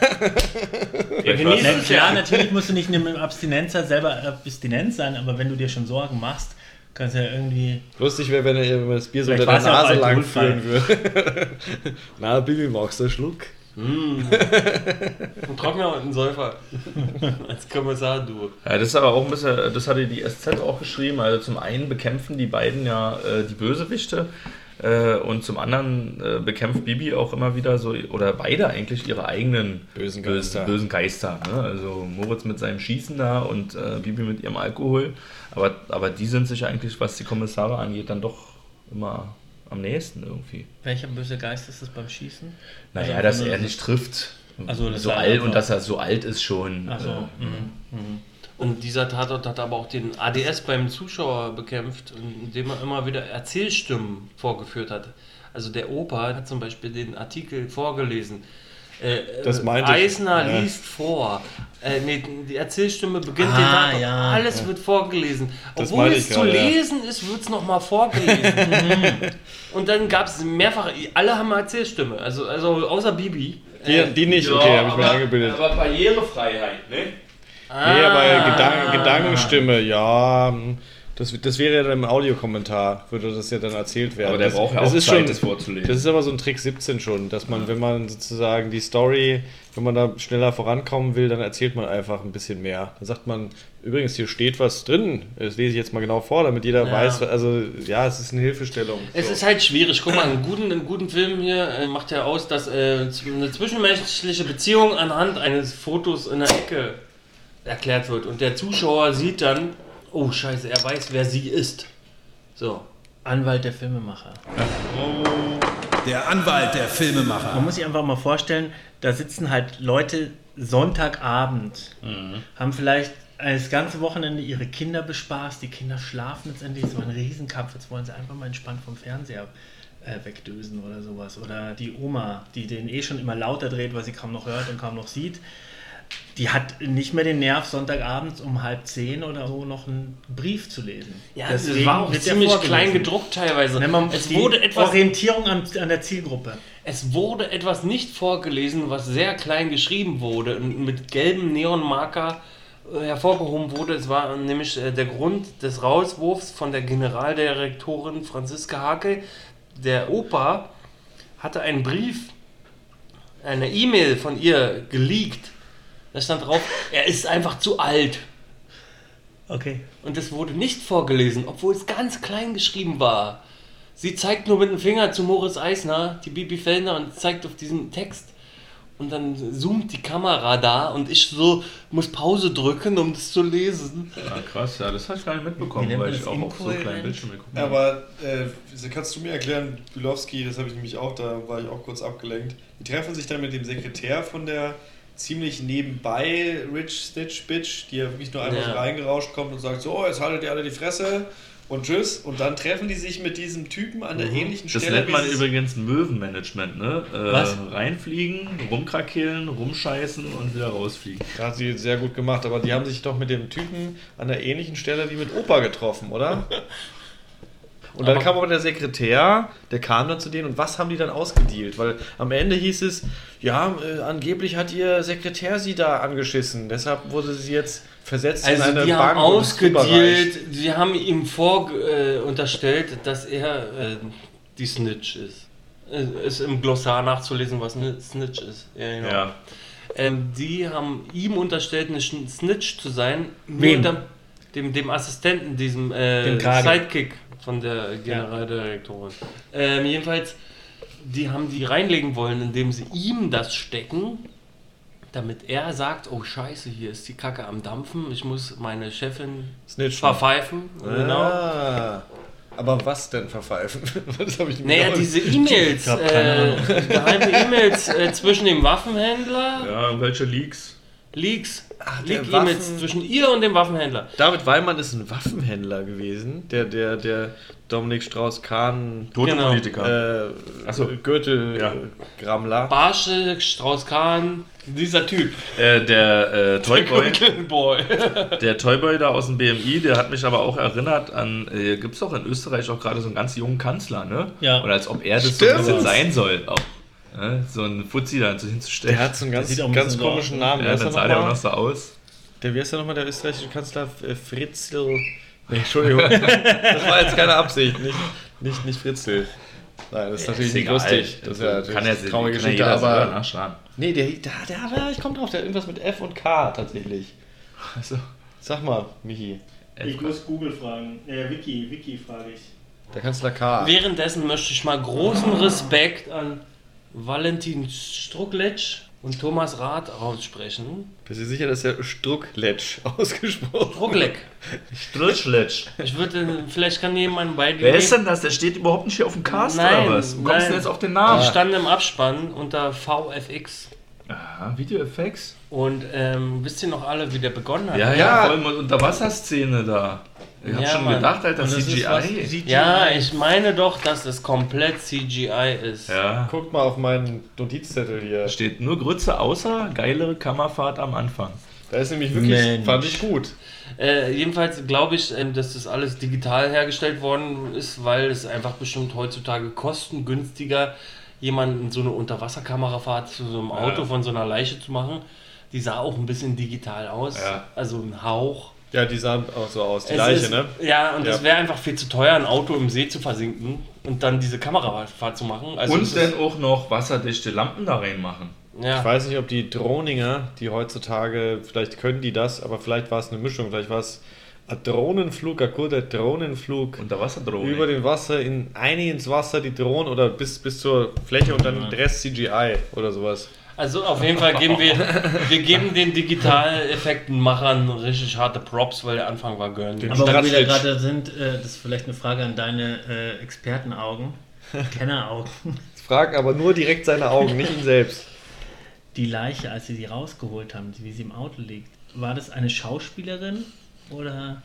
Vielleicht genießt war's- Na es klar, ja. natürlich musst du nicht in der Abstinenz halt selber abstinent sein, aber wenn du dir schon Sorgen machst, kannst du ja irgendwie. Lustig wäre, wenn er das Bier so unter der Nase lang führen würde. Na, Bibi, magst du einen Schluck? Ein Trockner und ein Säufer. Als Kommissar, du. Ja, das ist aber auch ein bisschen, das hatte die SZ auch geschrieben. Also zum einen bekämpfen die beiden ja äh, die Bösewichte und zum anderen äh, bekämpft Bibi auch immer wieder so, oder beide eigentlich ihre eigenen Bösen Geister. bösen Geister. Ne? Also Moritz mit seinem Schießen da und äh, Bibi mit ihrem Alkohol. Aber, aber die sind sich eigentlich, was die Kommissare angeht, dann doch immer am nächsten irgendwie. Welcher böse Geist ist das beim Schießen? Naja, Also dass er nicht trifft. Also, das so alt und dass er so alt ist schon. Also, äh, mhm. Und dieser Tatort hat aber auch den ADS beim Zuschauer bekämpft, indem er immer wieder Erzählstimmen vorgeführt hat. Also der Opa hat zum Beispiel den Artikel vorgelesen. Äh, Das äh, meinte ich. Eisner Ja. liest vor. Äh, nee, die Erzählstimme beginnt Ah, den ja. Alles wird vorgelesen. Das Obwohl meinte es ich zu gerade, ja. lesen ist, wird es nochmal vorgelesen. Und dann gab es mehrfach, alle haben eine Erzählstimme. Also, also außer Bibi. Die, die nicht, okay, habe ich mir eingebildet. Aber Barrierefreiheit, ne? Nee, aber Ah. Gedanken, Gedankenstimme, ja. Das, das wäre ja dann im Audiokommentar, würde das ja dann erzählt werden. Aber der das, braucht ja auch Zeit, schon, das vorzulesen. Das ist aber so ein Trick 17 schon, dass man, wenn man sozusagen die Story, wenn man da schneller vorankommen will, dann erzählt man einfach ein bisschen mehr. Dann sagt man, übrigens, hier steht was drin. Das lese ich jetzt mal genau vor, damit jeder Ja. weiß, also ja, es ist eine Hilfestellung. Es So. ist halt schwierig. Guck mal, einen guten, einen guten Film hier äh, macht ja aus, dass äh, eine zwischenmenschliche Beziehung anhand eines Fotos in der Ecke erklärt wird. Und der Zuschauer sieht dann, oh scheiße, er weiß, wer sie ist. So. Anwalt der Filmemacher. Der Anwalt der Filmemacher. Man muss sich einfach mal vorstellen, da sitzen halt Leute Sonntagabend, haben vielleicht das ganze Wochenende ihre Kinder bespaßt, die Kinder schlafen letztendlich, so ein Riesenkampf, jetzt wollen sie einfach mal entspannt vom Fernseher äh, wegdösen oder sowas. Oder die Oma, die den eh schon immer lauter dreht, weil sie kaum noch hört und kaum noch sieht, die hat nicht mehr den Nerv, Sonntagabends um halb zehn oder so noch einen Brief zu lesen. Ja, Deswegen das war auch ziemlich klein gedruckt teilweise. Nennt man Es wurde etwas Orientierung an, an der Zielgruppe. Es wurde etwas nicht vorgelesen, was sehr klein geschrieben wurde und mit gelbem Neonmarker äh, hervorgehoben wurde. Es war nämlich äh, der Grund des Rauswurfs von der Generaldirektorin Franziska Hake. Der Opa hatte einen Brief, eine E-Mail von ihr geleakt. Da stand drauf, er ist einfach zu alt. Okay. Und es wurde nicht vorgelesen, obwohl es ganz klein geschrieben war. Sie zeigt nur mit dem Finger zu Moritz Eisner, die Bibi Fellner, und zeigt auf diesen Text. Und dann zoomt die Kamera da und ich so muss Pause drücken, um das zu lesen. Ja, krass, ja, das habe ich gar nicht mitbekommen, weil ich auch auf so kleinen? Bildschirm geguckt Ja, habe. aber äh, kannst du mir erklären, Bilowski, das habe ich nämlich auch, da war ich auch kurz abgelenkt. Die treffen sich dann mit dem Sekretär von der ziemlich nebenbei Rich Stitch Bitch, die ja wirklich nur einmal Ja. so reingerauscht kommt und sagt so, jetzt haltet ihr alle die Fresse und tschüss. Und dann treffen die sich mit diesem Typen an der ähnlichen Das Stelle. nennt wie man übrigens Möwenmanagement, ne? Äh, Was? Reinfliegen, rumkrakehlen, rumscheißen und wieder rausfliegen. Hat sie sehr gut gemacht, aber die haben sich doch mit dem Typen an der ähnlichen Stelle wie mit Opa getroffen, oder? Und dann Aber- kam aber der Sekretär, der kam dann zu denen und was haben die dann ausgedealt? Weil am Ende hieß es, ja, äh, angeblich hat ihr Sekretär sie da angeschissen, deshalb wurde sie jetzt versetzt Also in eine die haben Bank überreicht. ausgedealt, sie haben ihm vor äh, unterstellt, dass er äh, die Snitch ist. Äh, ist im Glossar nachzulesen, was eine Snitch ist. Ja, genau. Ja. Ähm, die haben ihm unterstellt, eine Snitch zu sein. Wem? Dem, dem, Assistenten, diesem äh. Sidekick von der Generaldirektorin. Ähm, jedenfalls, die haben die reinlegen wollen, indem sie ihm das stecken, damit er sagt, oh scheiße, hier ist die Kacke am Dampfen, ich muss meine Chefin Snitchen. verpfeifen. Genau. Ah. Aber was denn verpfeifen? das habe ich nicht Naja, genau- diese E-Mails, äh, geheime E-Mails äh, zwischen dem Waffenhändler, Ja, welche Leaks? Leaks, Ach, Leak-E-Mails Waffen- zwischen ihr und dem Waffenhändler. David Weimann ist ein Waffenhändler gewesen, der, der, der Dominik Strauss-Kahn Tote Genau. Politiker. äh, Ach so. Gürtel-Grammler. Barsche, Strauß-Kahn, dieser Typ. Äh, der äh, Toyboy, Boy. der Toyboy da aus dem BMI, der hat mich aber auch erinnert an, äh, gibt es doch in Österreich auch gerade so einen ganz jungen Kanzler, ne? Ja. Und als ob er das so Stimmt. ein bisschen sein soll. Auch, ne? So ein Fuzzi da hinzustellen. Der hat so einen ganz, ganz so komischen aus, Namen. ja, Wer ist dann sah der auch nochmal? noch so aus. Der, wie heißt der nochmal, der österreichische Kanzler? Äh, Fritzl. Nee, Entschuldigung. das war jetzt keine Absicht. Nicht, nicht, nicht Fritzl. Nein, das ist natürlich Ist nicht egal. lustig. Das ist ja Also, natürlich kann er eine traurige kann ja Geschichte, aber. nachschauen. Nee, der, der, der, der, ich komme drauf, der hat irgendwas mit F und K tatsächlich. Also, Sag mal, Michi. Ich muss Google fragen. Äh, Wiki, Wiki frage ich. Der Kanzler K. Währenddessen möchte ich mal großen Respekt an Valentin Struckletsch und Thomas Rath aussprechen. Bist du sicher, dass der Struckletsch ausgesprochen Struckleck. Strutschletsch. Ich würde, vielleicht kann jemand bei Wer ist denn das? Der steht überhaupt nicht hier auf dem Cast Nein, oder was? Wo kommst du jetzt auf den Namen? Ich stand im Abspann unter VFX. Ah, Video-Effects? Und ähm, wisst ihr noch alle, wie der begonnen hat? Ja, ja, Ja. vor allem Unterwasserszene da. Ich hab Ja, schon Mann. gedacht, Alter, das ist was- CGI. CGI. Ja, ich meine doch, dass es komplett CGI ist. Ja. Guckt mal auf meinen Notizzettel hier. Da steht nur Grütze außer geilere Kammerfahrt am Anfang. Da ist nämlich wirklich, Mensch. fand ich gut. Äh, jedenfalls glaube ich, ähm, dass das alles digital hergestellt worden ist, weil es einfach bestimmt heutzutage kostengünstiger, jemanden so eine Unterwasserkamerafahrt zu so einem Auto Ja. von so einer Leiche zu machen. Die sah auch ein bisschen digital aus. Ja. Also ein Hauch. Ja, die sahen auch so aus. Die Es Leiche, ist, ne? Ja, und es Ja. wäre einfach viel zu teuer, ein Auto im See zu versinken und dann diese Kamerafahrt zu machen. Also Und dann auch noch wasserdichte Lampen da reinmachen. ja. Ich weiß nicht, ob die Drohninger, die heutzutage, vielleicht können die das, aber vielleicht war es eine Mischung. Vielleicht war es ein Drohnenflug, ein guter Drohnenflug Unterwasserdrohne. über den Wasser, in einig ins Wasser, die Drohne oder bis, bis zur Fläche und dann der Rest CGI oder sowas. Also auf jeden Fall geben wir, wir geben den Digitaleffektenmachern richtig harte Props, weil der Anfang war gönn. Aber wo wir da gerade sind, äh, das ist vielleicht eine Frage an deine äh, Expertenaugen, Kenneraugen. Fragen aber nur direkt seine Augen, nicht ihn selbst. Die Leiche, als sie sie rausgeholt haben, wie sie im Auto liegt, war das eine Schauspielerin oder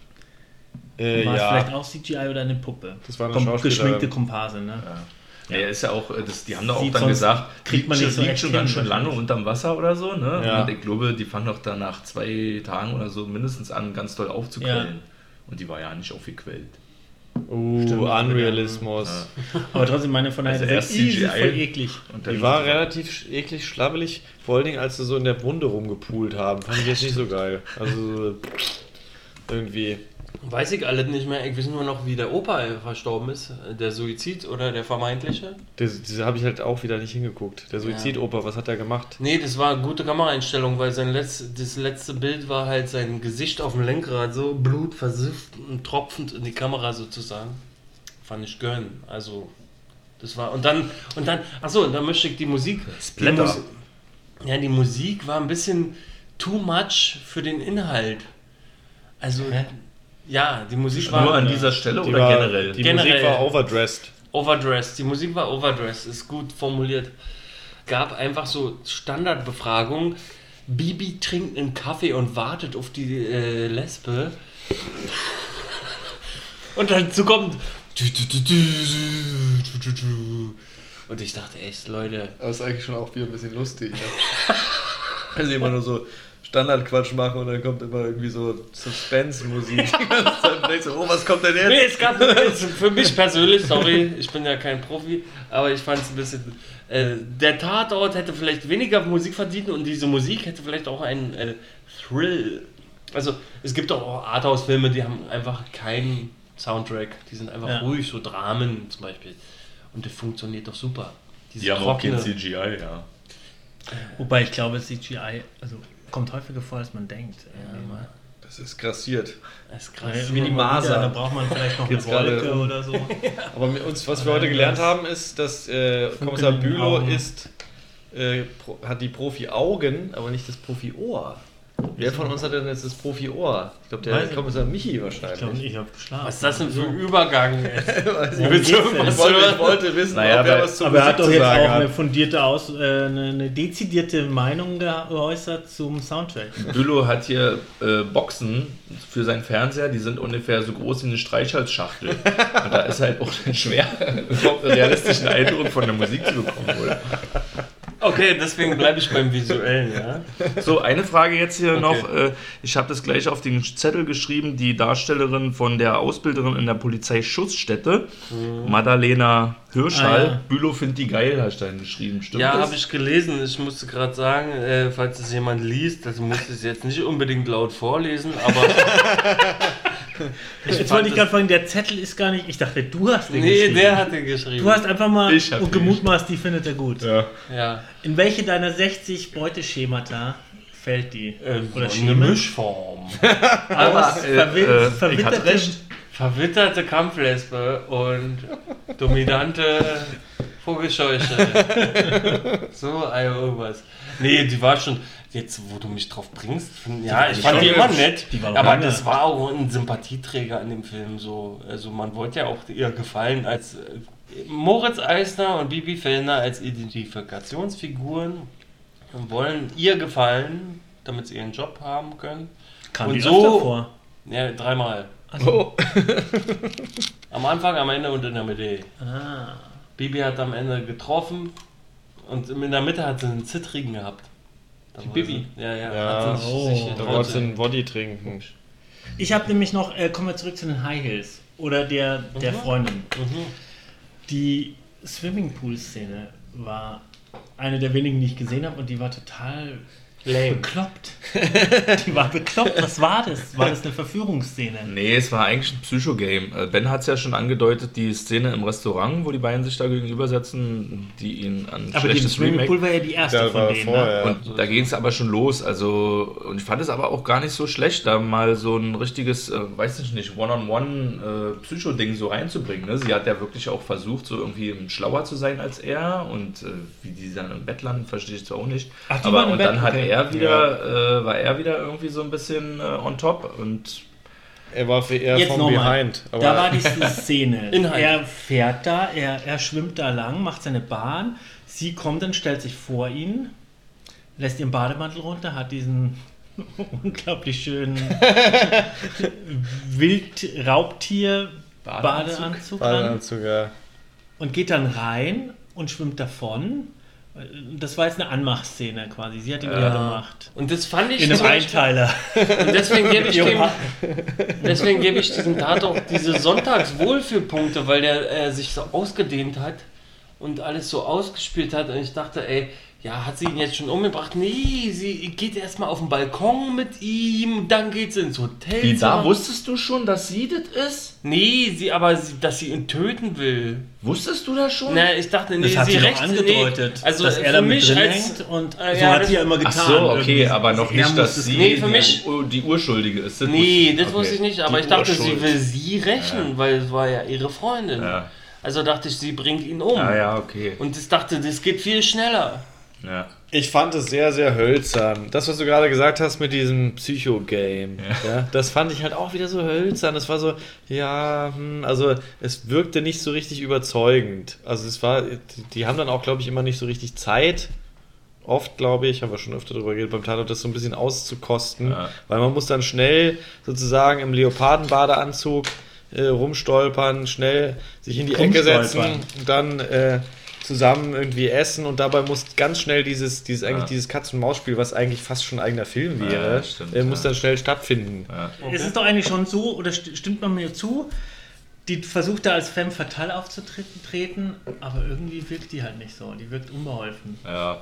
Äh, war es vielleicht auch CGI oder eine Puppe? Das war eine Kom- Schauspielerin. Geschminkte Komparse, ne? Ja, ja, ist ja auch, äh, das, die haben doch auch dann gesagt, kriegt man liegt nicht schon- so liegt schon ganz schön lange unterm Wasser oder so, ne? Ja. Und ich glaube, die fangen doch dann nach zwei Tagen oder so mindestens an, ganz doll aufzuquellen. Und die war ja nicht aufgequellt. uh, Stimmt. Unrealismus. Aber trotzdem, meine von der Also erst CGI. voll eklig. Die war relativ eklig schlabbelig, vor allen Dingen, als sie so in der Wunde rumgepoolt haben. Fand ich jetzt nicht so geil. Also so irgendwie. Weiß ich alles nicht mehr. Ich weiß nur noch, wie der Opa verstorben ist. Der Suizid oder der vermeintliche. Das, das habe ich halt auch wieder nicht hingeguckt. Der Suizidoper, was hat er gemacht? Nee, das war eine gute Kameraeinstellung, weil sein letz, das letzte Bild war halt sein Gesicht auf dem Lenkrad, so blutversifft und tropfend in die Kamera sozusagen. Fand ich gönn. Also, das war. Und dann, und dann, achso, und dann möchte ich die Musik. Die. Musi- ja, die Musik war ein bisschen too much für den Inhalt. Also, ja, die Musik war. Nur an dieser Stelle Die, oder war, generell? die Generell. Musik war overdressed. Overdressed. Die Musik war overdressed, ist gut formuliert. Gab einfach so Standardbefragungen. Bibi trinkt einen Kaffee und wartet auf die äh, Lesbe. Und dazu kommt. Und ich dachte echt, Leute. Das ist eigentlich schon auch wieder ein bisschen lustig. Ne? also immer nur so Standardquatsch machen und dann kommt immer irgendwie so Suspense-Musik. Die ganze Zeit. Und denkst so, oh, was kommt denn jetzt? Nee, es gab es, für mich persönlich, sorry, ich bin ja kein Profi, aber ich fand es ein bisschen. Äh, der Tatort hätte vielleicht weniger Musik verdient und diese Musik hätte vielleicht auch einen äh, Thrill. Also, es gibt doch auch Arthouse-Filme, die haben einfach keinen Soundtrack. Die sind einfach Ja. ruhig, so Dramen zum Beispiel. Und das funktioniert doch super. Diese Die haben auch kein trockene- CGI, ja. Wobei ich glaube, CGI also, kommt häufiger vor, als man denkt. irgendwie mal. Das ist grassiert. Das ist krass. wie die Masern. Da braucht man vielleicht noch eine Jetzt gerade Wolke um- oder so. Aber mit uns, was wir heute gelernt haben, ist, dass äh, Kommissar Bülow ist, äh, hat die Profi-Augen, aber nicht das Profi-Ohr. Wer von uns hat denn jetzt das Profi-Ohr? Ich glaube, Weiß der ich Kommissar Michi Ich glaube wahrscheinlich. nicht, ich habe geschlafen. Was ist das denn für ein Übergang? Weiß denn? ich, wollte, ich wollte wissen, Naja, ob er aber- was zur Aber er hat doch zu jetzt auch eine hat. fundierte Aus, äh, eine, eine dezidierte Meinung geäußert zum Soundtrack. Bülow hat hier äh, Boxen für seinen Fernseher, die sind ungefähr so groß wie eine Streichholzschachtel. Und da ist halt auch schwer, überhaupt einen realistischen Eindruck von der Musik zu bekommen. Oder? Okay, deswegen bleibe ich beim Visuellen, ja. So, eine Frage jetzt hier noch. Äh, ich habe das gleich auf den Zettel geschrieben. Die Darstellerin von der Ausbilderin in der Polizeischussstätte, Madalena Hirschall. Ah, ja. Bülow findet die geil, hast du geschrieben. Stimmt Ja, das? habe ich gelesen. Ich musste gerade sagen, äh, falls es jemand liest, also muss ich es jetzt nicht unbedingt laut vorlesen, aber. Jetzt fand wollte ich gerade fragen, der Zettel ist gar nicht. Ich dachte, du hast den nee, geschrieben. der hat den geschrieben. Du hast einfach mal Ich und gemutmaßt, die findet er gut. Ja. ja. In welche deiner 60 Beuteschemata fällt die? Äh, Oder eine? Mischform. Aus äh, verwi äh, ich recht. Verwitterte Kampflesbe und dominante Vogelscheuche. so, also irgendwas. Nee, die war schon. Jetzt, wo du mich drauf bringst, find, ja, ich fand die immer nett. Aber das war auch ein Sympathieträger in dem Film. So. Also man wollte ja auch ihr gefallen als Moritz Eisner und Bibi Fellner als Identifikationsfiguren wollen ihr gefallen, damit sie ihren Job haben können. Kam Und die so- vor. Ja, dreimal. Oh. Am Anfang, am Ende und in der Mitte. Ah. Bibi hat am Ende getroffen und in der Mitte hat sie einen Zittrigen gehabt. Die Bibi? Ja, ja. Ja, hat sie oh, sich Da einen Woddy trinken. Ich habe nämlich noch, äh, kommen wir zurück zu den High Heels oder der, der Mhm. Freundin. Mhm. Die Swimmingpool-Szene war eine der wenigen, die ich gesehen habe und die war total Lame. Bekloppt. Die war bekloppt. Was war das? War das eine Verführungsszene? Nee, es war eigentlich ein Psycho-Game. Äh, Ben hat es ja schon angedeutet, die Szene im Restaurant, wo die beiden sich da gegenübersetzen, die ihn an Aber die schlechtes Swimmingpool war ja die erste Da von war denen. vorher. Ne? Und da ging es aber schon los. Also, und ich fand es aber auch gar nicht so schlecht, da mal so ein richtiges, äh, weiß ich nicht, One-on-One äh, Psycho-Ding so reinzubringen. Ne? Sie hat ja wirklich auch versucht, so irgendwie schlauer zu sein als er. Und äh, wie die dann im Bett landen, verstehe ich zwar auch nicht. Ach, die aber waren im und Bett, dann hat okay. Er wieder, äh, war er wieder irgendwie so ein bisschen äh, on top. Und Er war für eher Jetzt vom. Behind. Aber Da war diese Szene. Er fährt da, er, er schwimmt da lang, macht seine Bahn. Sie kommt dann, stellt sich vor ihn, lässt ihren Bademantel runter, hat diesen unglaublich schönen Wild-Raubtier-Badeanzug an Badeanzug, ja. und geht dann rein und schwimmt davon. Das war jetzt eine Anmachszene quasi. Sie hat ihn wieder gemacht. Und das fand ich In einem Einteiler. Und deswegen gebe ich, dem, deswegen gebe ich diesem Tatort diese Sonntagswohlfühlpunkte, weil der äh, sich so ausgedehnt hat und alles so ausgespielt hat. Und ich dachte, ey, ja, hat sie ihn jetzt schon umgebracht? Nee, sie geht erstmal auf den Balkon mit ihm, dann geht sie ins Hotel. wie da wusstest du schon, dass sie das ist? Nee, sie aber, sie, dass sie ihn töten will. Wusstest du das schon? Na, ich dachte, nee, Das hat sie sie recht, angedeutet, nee, also dass er für da mich drin als, hängt und Äh, so ja, hat das- sie ja immer getan. Ach so, okay, irgendwie. aber noch nicht, dass das- sie Nee, für mich- die, Urschuldige ist. Das Nee, das okay. wusste ich nicht, aber Die ich dachte, sie Urschuld. will sie rächen, weil es war ja ihre Freundin. Ja. Also dachte ich, sie bringt ihn um. Ah ja, okay. Und ich dachte, das geht viel schneller. Ja. Ich fand es sehr, sehr hölzern. Das, was du gerade gesagt hast mit diesem Psycho-Game, ja. das fand ich halt auch wieder so hölzern. Es war so, ja, hm, also es wirkte nicht so richtig überzeugend. Also es war, die, haben dann auch, glaube ich, immer nicht so richtig Zeit. Oft, glaube ich, haben wir schon öfter darüber geredet, beim Tatort das so ein bisschen auszukosten, Ja. weil man muss dann schnell sozusagen im Leopardenbadeanzug äh, rumstolpern, schnell sich in die Ecke setzen, Rumstolpern. dann äh, zusammen irgendwie essen und dabei muss ganz schnell dieses, dieses eigentlich Ja. dieses Katz-und-Maus-Spiel, was eigentlich fast schon ein eigener Film Ja, wäre, stimmt, äh, muss ja. dann schnell stattfinden. Ja. Es ist doch eigentlich schon so, oder st stimmt man mir zu, die versucht da als femme fatale aufzutreten, aber irgendwie wirkt die halt nicht so. Die wirkt unbeholfen. ja.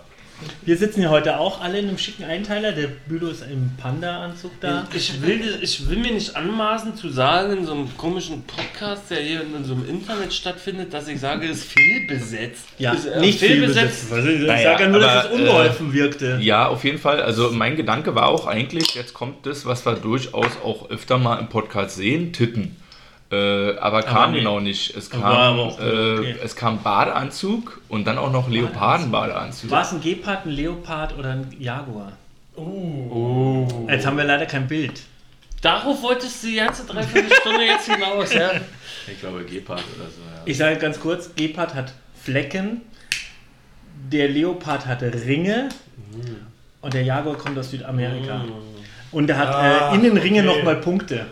Wir sitzen ja heute auch alle in einem schicken Einteiler. Der Bülow ist im Panda-Anzug da. Ich will, ich will mir nicht anmaßen zu sagen, in so einem komischen Podcast, der hier in so einem Internet stattfindet, dass ich sage, es ist fehlbesetzt. Ja, ist, äh, nicht viel besetzt. Ich Naja, sage ja nur, dass es unbeholfen wirkte. Ja, auf jeden Fall. Also mein Gedanke war auch eigentlich, jetzt kommt das, was wir durchaus auch öfter mal im Podcast sehen, Titten. Äh, aber kam nee. genau nicht. Es kam, aber auch äh, okay. es kam Badeanzug und dann auch noch Leopardenbadeanzug. War es ein Gepard, ein Leopard oder ein Jaguar? Jetzt haben wir leider kein Bild. Darauf wolltest du die ganze Dreiviertelstunde jetzt hinaus, ja? Ich glaube Gepard oder so. Ja. Ich sage ganz kurz, Gepard hat Flecken, der Leopard hatte Ringe und der Jaguar kommt aus Südamerika. Und er hat Ah, äh, in den Ringen okay. nochmal Punkte.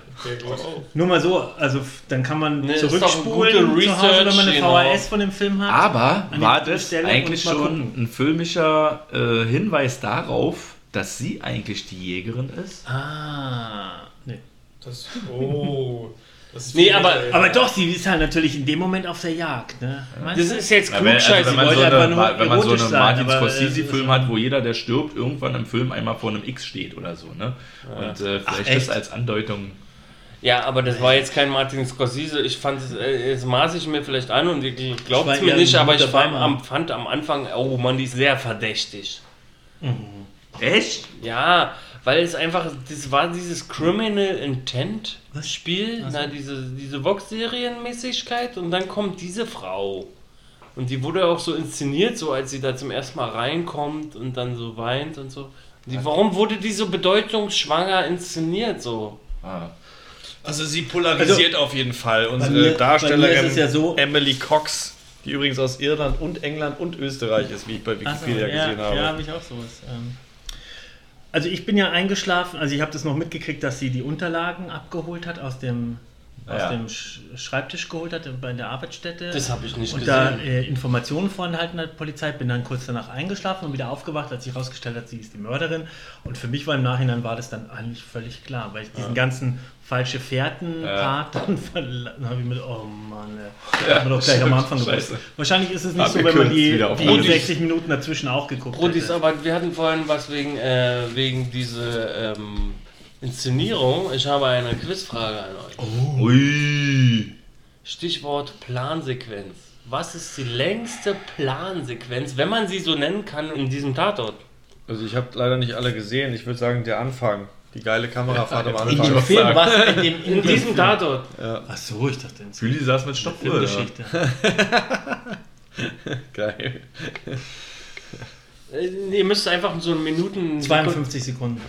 Nur mal so, also dann kann man Ne, doch zurückspulen zu Hause, wenn man eine Research, genau. VHS von dem Film hat. Aber war das Stelle eigentlich schon gucken. ein filmischer äh, Hinweis darauf, dass sie eigentlich die Jägerin ist? Ah, nee. Das, oh. Nee, aber-. Aber doch, sie ist halt natürlich in dem Moment auf der Jagd. Ne? Meinst Das du? ist jetzt Ja, wenn, also klugscheiße. wenn man so eine, wenn man so erotisch eine sein, Martin äh, Scorsese-Film hat, wo jeder, der stirbt, irgendwann im Film einmal vor einem X steht oder so. Ne? Und äh, vielleicht echt? das als Andeutung. Ja, aber das war jetzt kein Martin Scorsese. Ich fand es, äh, es maße ich mir vielleicht an und ich glaubt Ich es mir nicht, aber ich fand am, fand am Anfang, oh Mann, die ist sehr verdächtig. Echt? Ja, weil es einfach, das war dieses Criminal Intent Spiel, na, diese, diese Vox-Serienmäßigkeit und dann kommt diese Frau. Und die wurde auch so inszeniert, so als sie da zum ersten Mal reinkommt und dann so weint und so. Die, warum wurde die so bedeutungsschwanger inszeniert so? Ah. Also sie polarisiert auf jeden Fall. Bei Unsere mir- bei mir Darstellerin ist es ja so- Emily Cox, die übrigens aus Irland und England und Österreich ist, wie ich bei Ach so, Wikipedia ja, gesehen habe. Ja, habe ich auch sowas. Ähm, also ich bin ja eingeschlafen, also ich habe das noch mitgekriegt, dass sie die Unterlagen abgeholt hat aus dem aus Ja. dem Sch Schreibtisch geholt hat bei der Arbeitsstätte. Das habe ich nicht und da gesehen. äh, Informationen vorenthalten hat, Polizei, bin dann kurz danach eingeschlafen und wieder aufgewacht, als sich herausgestellt hat, sie ist die Mörderin. Und für mich war im Nachhinein war das dann eigentlich völlig klar, weil ich diesen ganzen falsche Fährten-Part dann verla- dann habe ich mir, oh Mann, ey. Ja, Hab mir doch gleich am Anfang gewusst. Wahrscheinlich ist es nicht so, Abgekürzt wenn man die, die Brudis. 60 Minuten dazwischen auch geguckt Brudis, hätte. aber wir hatten vorhin was wegen, äh, wegen dieser ähm, Inszenierung. Ich habe eine Quizfrage an euch. Ui. Stichwort Plansequenz. Was ist die längste Plansequenz, wenn man sie so nennen kann, in diesem Tatort? Also ich habe leider nicht alle gesehen. Ich würde sagen, der Anfang. Die geile Kamerafahrt am In dem Anfang. Film, was in dem, in In diesem Film. Tatort. Ach so, ich dachte in Fühli saß mit Stoppuhr. Ja. Filmgeschichte. Geil. Äh, Ihr müsst einfach so eine Minuten. 52 Sekunden.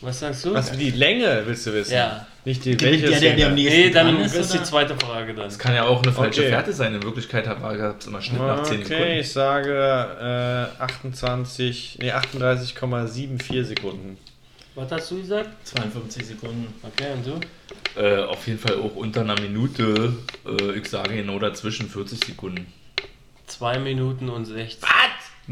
Was sagst du? Was, die Länge willst du wissen? Ja. Nicht die, welche der, der, der am nächsten Nee, dann dran ist, ist, die zweite Frage dann. Das kann ja auch eine falsche Okay. Fährte sein. In Wirklichkeit gab es immer Schnitt nach 10 Okay, Sekunden. ich sage äh, 28, nee 38,74 Sekunden. Was hast du gesagt? 52 Sekunden. Okay, und du? Äh, auf jeden Fall auch unter einer Minute. Äh, ich sage genau dazwischen 40 Sekunden. 2 Minuten und 60.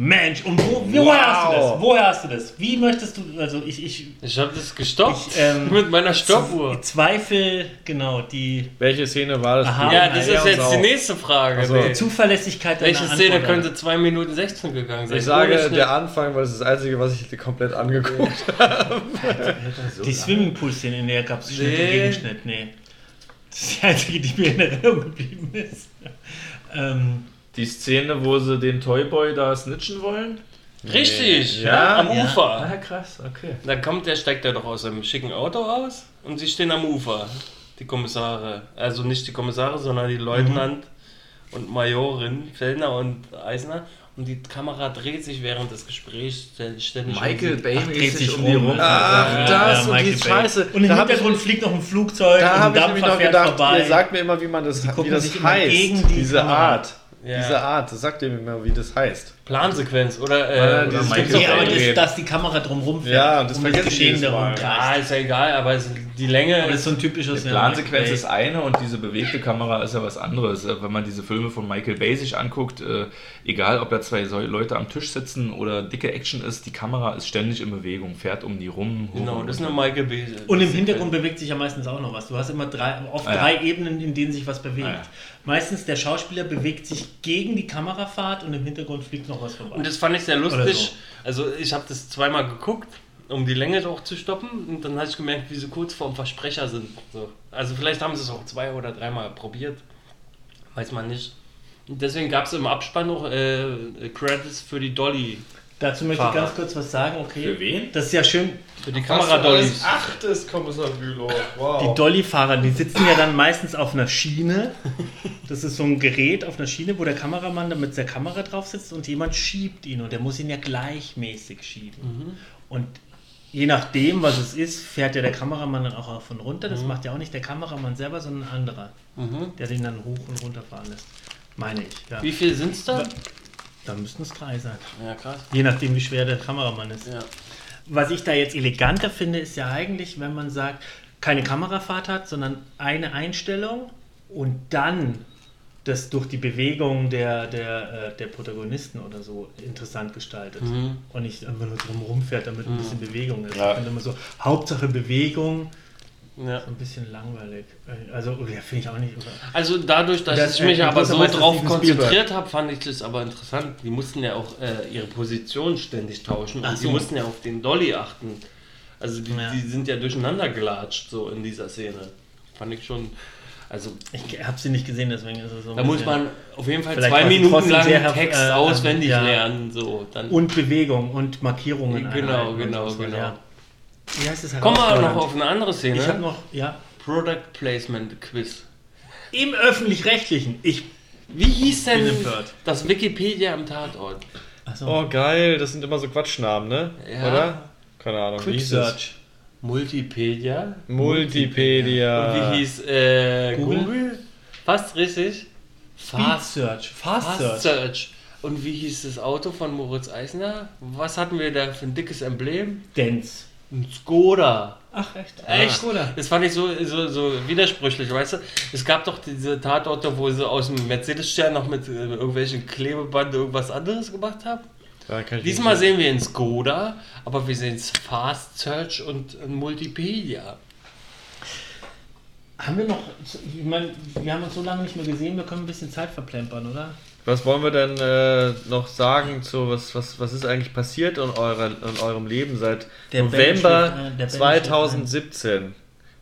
Mensch, und wo, woher Wow. hast du das? Woher hast du das? Wie möchtest du, also ich, ich, Ich habe das gestoppt Ich, ähm, mit meiner Stoppuhr. ich zweifle, genau, die Welche Szene war das? Aha. Ja, das ist jetzt die nächste Frage. Also, Nee. Zuverlässigkeit Welche deiner Szene Antwort. könnte 2 Minuten 16 gegangen sein? Ich sage der Anfang, weil das ist das Einzige, was ich komplett angeguckt habe. Die Swimmingpool-Szene, in der gab es Schnitt und Nee. Gegenschnitt, nee. Das ist die einzige, die mir in Erinnerung geblieben ist. ähm, Die Szene, wo sie den Toyboy da snitchen wollen? Richtig, Ja, ja, am ja. Ufer. Ah, krass, okay. Da kommt der, steigt er doch aus einem schicken Auto aus und sie stehen am Ufer. Die Kommissare. Also nicht die Kommissare, sondern die Leutnant und Majorin, Fellner und Eisner. Und die Kamera dreht sich während des Gesprächs ständig. Michael um. Bay Ach, dreht sich um die rum. Ah, das und die. Scheiße. Und im Hintergrund ich- fliegt noch ein Flugzeug Da und habe ich nämlich noch gedacht, vorbei. ihr sagt mir immer, wie man das, wie das heißt. gegen die diese Kamera. Art. Ja. Diese Art, das sagt ihr mir immer, wie das heißt. Plansequenz oder. Äh, oder Nee, aber das, dass die Kamera drumherum fährt. Ja, das um vergessen die Geschehen Mal. darum Ja, kreist. ist ja egal, aber es, die Länge. Aber das ist so ein typisches Die Plansequenz Michael ist eine und diese bewegte Kamera ist ja was anderes. Äh, Wenn man diese Filme von Michael Bay sich anguckt, äh, egal ob da zwei Leute am Tisch sitzen oder dicke Action ist, die Kamera ist ständig in Bewegung, fährt um die rum. hoch genau, und das ist eine runter. Michael Bay. Und im Hintergrund bewegt sich ja meistens auch noch was. Du hast immer drei, oft Ah, ja. drei Ebenen, in denen sich was bewegt. Ah, ja. Meistens der Schauspieler bewegt sich gegen die Kamerafahrt und im Hintergrund fliegt noch was vorbei. Und das fand ich sehr lustig. Also ich habe das zweimal geguckt, um die Länge doch zu stoppen. Und dann habe ich gemerkt, wie sie kurz vorm Versprecher sind. So. Also vielleicht haben sie es auch zwei oder dreimal probiert. Weiß man nicht. Und deswegen gab es im Abspann noch äh, Credits für die Dolly. Dazu möchte Fahrer. ich ganz kurz was sagen. Okay. Für wen? Das ist ja schön. Für die Kamera Kameradollies. Achtes Kommissar Bülow. Wow. Die Dolly-Fahrer, die sitzen ja dann meistens auf einer Schiene. Das ist so ein Gerät auf einer Schiene, wo der Kameramann dann mit der Kamera drauf sitzt und jemand schiebt ihn und der muss ihn ja gleichmäßig schieben. Und je nachdem, was es ist, fährt ja der Kameramann dann auch auf und runter. Das macht ja auch nicht der Kameramann selber, sondern ein anderer, Mhm. der den dann hoch und runter fahren lässt. Meine ich. Ja. Wie viel sind es da? Da müssten es drei sein. Ja, krass. Je nachdem, wie schwer der Kameramann ist. Ja. Was ich da jetzt eleganter finde, ist ja eigentlich, wenn man sagt, keine Kamerafahrt hat, sondern eine Einstellung und dann das durch die Bewegung der, der, äh, der Protagonisten oder so interessant gestaltet. Mhm. Und nicht einfach nur drumherum fährt, damit ein bisschen Bewegung ist. Ja. Finde immer so, Hauptsache Bewegung, Ja. ein bisschen langweilig. Also, ja, finde ich auch nicht. Also dadurch, dass Das ich mich aber so drauf konzentriert habe, fand ich das aber interessant. Die mussten ja auch äh, ihre Position ständig tauschen Ach und so. die mussten ja auf den Dolly achten. Also die, Ja. die sind ja durcheinander gelatscht so in dieser Szene. Fand ich schon. Also Ich habe sie nicht gesehen, deswegen ist es so. da muss man auf jeden Fall zwei Minuten lang Text äh, auswendig ja. lernen. So, dann Und Bewegung und Markierungen. Genau, genau, so, genau. Ja. Wie heißt es Kommen wir noch herausfordernd? auf eine andere Szene. Ich habe noch, ja, Product Placement Quiz. im Öffentlich-Rechtlichen. Ich, Wie hieß denn das Wikipedia am Tatort? achso, Oh, geil. Das sind immer so Quatschnamen, ne? Ja. Oder? Keine Ahnung. Quick wie hieß es? Search. Multipedia. Multipedia. Und wie hieß äh, Google? Google? Fast richtig. Speed Search. Fast, Fast Search. Search. Und wie hieß das Auto von Moritz Eisner? Was hatten wir da für ein dickes Emblem? Dance. Ein Skoda. Ach, echt? Echt? Oder? Das fand ich so, so, so widersprüchlich, weißt du? Es gab doch diese Tatorte, wo sie aus dem Mercedes-Stern noch mit äh, irgendwelchen Klebeband irgendwas anderes gemacht haben. Diesmal sehen wir einen Skoda, aber wir sehen Fast Search und ein Multipedia. Haben wir noch, ich meine, wir haben uns so lange nicht mehr gesehen, wir können ein bisschen Zeit verplempern, oder? Was wollen wir denn äh, noch sagen zu was, was, was ist eigentlich passiert in, eurer, in eurem Leben seit Der November ein, der Ben 2017?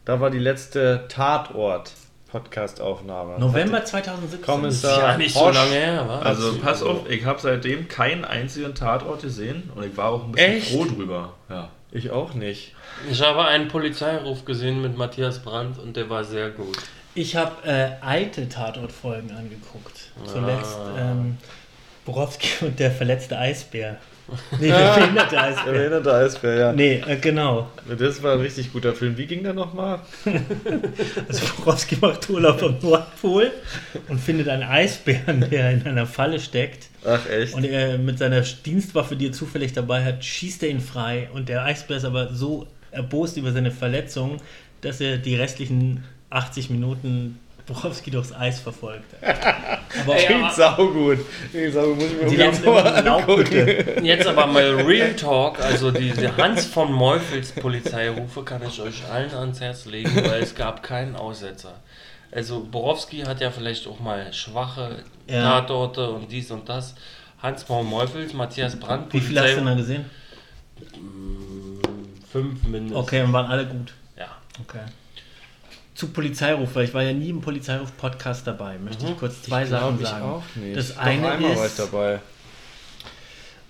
Da war die letzte Tatort-Podcast-Aufnahme. November 2017. Kommissar Ja, nicht so Hosch. lange her, wa? Also pass auf, ich habe seitdem keinen einzigen Tatort gesehen und ich war auch ein bisschen Echt? froh drüber. Ja. Ich auch nicht. Ich habe einen Polizeiruf gesehen mit Matthias Brandt und der war sehr gut. Ich habe äh, alte Tatort-Folgen angeguckt. Zuletzt ähm, Borowski und der verletzte Eisbär. Nee, der behinderte Eisbär. Erinnert Eisbär, ja. Nee, äh, genau. Das war ein richtig guter Film. Wie ging der nochmal? Also Borowski macht Urlaub am Nordpol und findet einen Eisbären, der in einer Falle steckt. Ach echt? Und er mit seiner Dienstwaffe, die er zufällig dabei hat, schießt er ihn frei. Und der Eisbär ist aber so erbost über seine Verletzung, dass er die restlichen 80 Minuten Borowski durchs Eis verfolgt. Aber Klingt saugut. Klingt saugut. Muss ich mir immer. Jetzt aber mal Real Talk, also die, die Hans von Meufels Polizeirufe kann ich euch allen ans Herz legen, weil es gab keinen Aussetzer. Also Borowski hat ja vielleicht auch mal schwache Ja. Tatorte und dies und das. Hans von Meufels, Matthias Brandt, Wie viel hast du denn da gesehen? Fünf mindestens. Okay, und waren alle gut. Ja. Okay. Zu Polizeiruf, weil ich war ja nie im Polizeiruf-Podcast dabei, möchte ich kurz zwei Sachen ich sagen. auch nicht. Das Doch eine ist, dabei.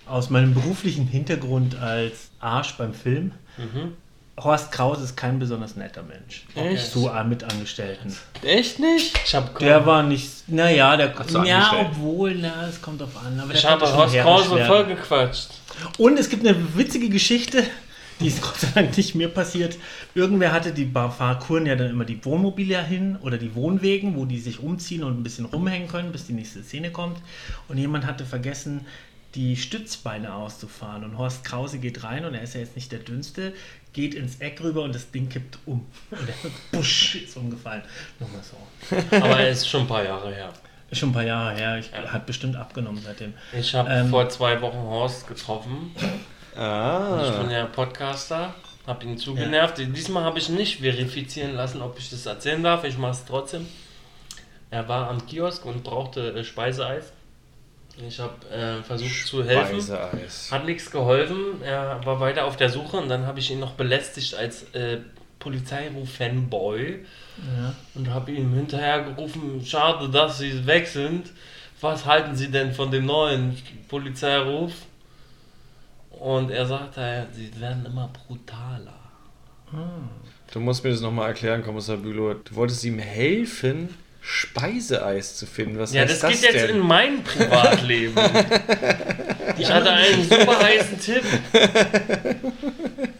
aus meinem beruflichen Hintergrund als Arsch beim Film, Horst Kraus ist kein besonders netter Mensch. Echt? Zu äh, Mitangestellten. Echt nicht? Ich habe Der war nicht, naja, der, ja, obwohl, na, es kommt drauf an. Aber ich habe Horst herrisch Krause werden. vollgequatscht. Und es gibt eine witzige Geschichte, die ist Gott sei Dank nicht mir passiert. Irgendwer hatte die Fahrkuren ja dann immer die Wohnmobile hin oder die Wohnwegen, wo die sich umziehen und ein bisschen rumhängen können, bis die nächste Szene kommt. Und jemand hatte vergessen, die Stützbeine auszufahren. Und Horst Krause geht rein und er ist ja jetzt nicht der Dünnste, geht ins Eck rüber und das Ding kippt um. Und er busch, ist umgefallen. Nochmal so. Aber er ist schon ein paar Jahre her. Ist schon ein paar Jahre her. Ich, Hat bestimmt abgenommen seitdem. Ich habe Ähm. vor zwei Wochen Horst getroffen. Ich Ah. bin ja Podcaster, habe ihn zugenervt. Diesmal habe ich nicht verifizieren lassen, ob ich das erzählen darf. Ich mache es trotzdem. Er war am Kiosk und brauchte äh, Speiseeis. Ich habe äh, versucht zu helfen. Speiseeis. Hat nichts geholfen. Er war weiter auf der Suche und dann habe ich ihn noch belästigt als äh, Polizeiruf-Fanboy Ja. und habe ihm hinterher gerufen: Schade, dass Sie weg sind. Was halten Sie denn von dem neuen Polizeiruf? Und er sagte, sie werden immer brutaler. Du musst mir das nochmal erklären, Kommissar Bülow. Du wolltest ihm helfen, Speiseeis zu finden. Was Ja, heißt das das, geht jetzt denn? in mein Privatleben. ich hatte einen super heißen Tipp.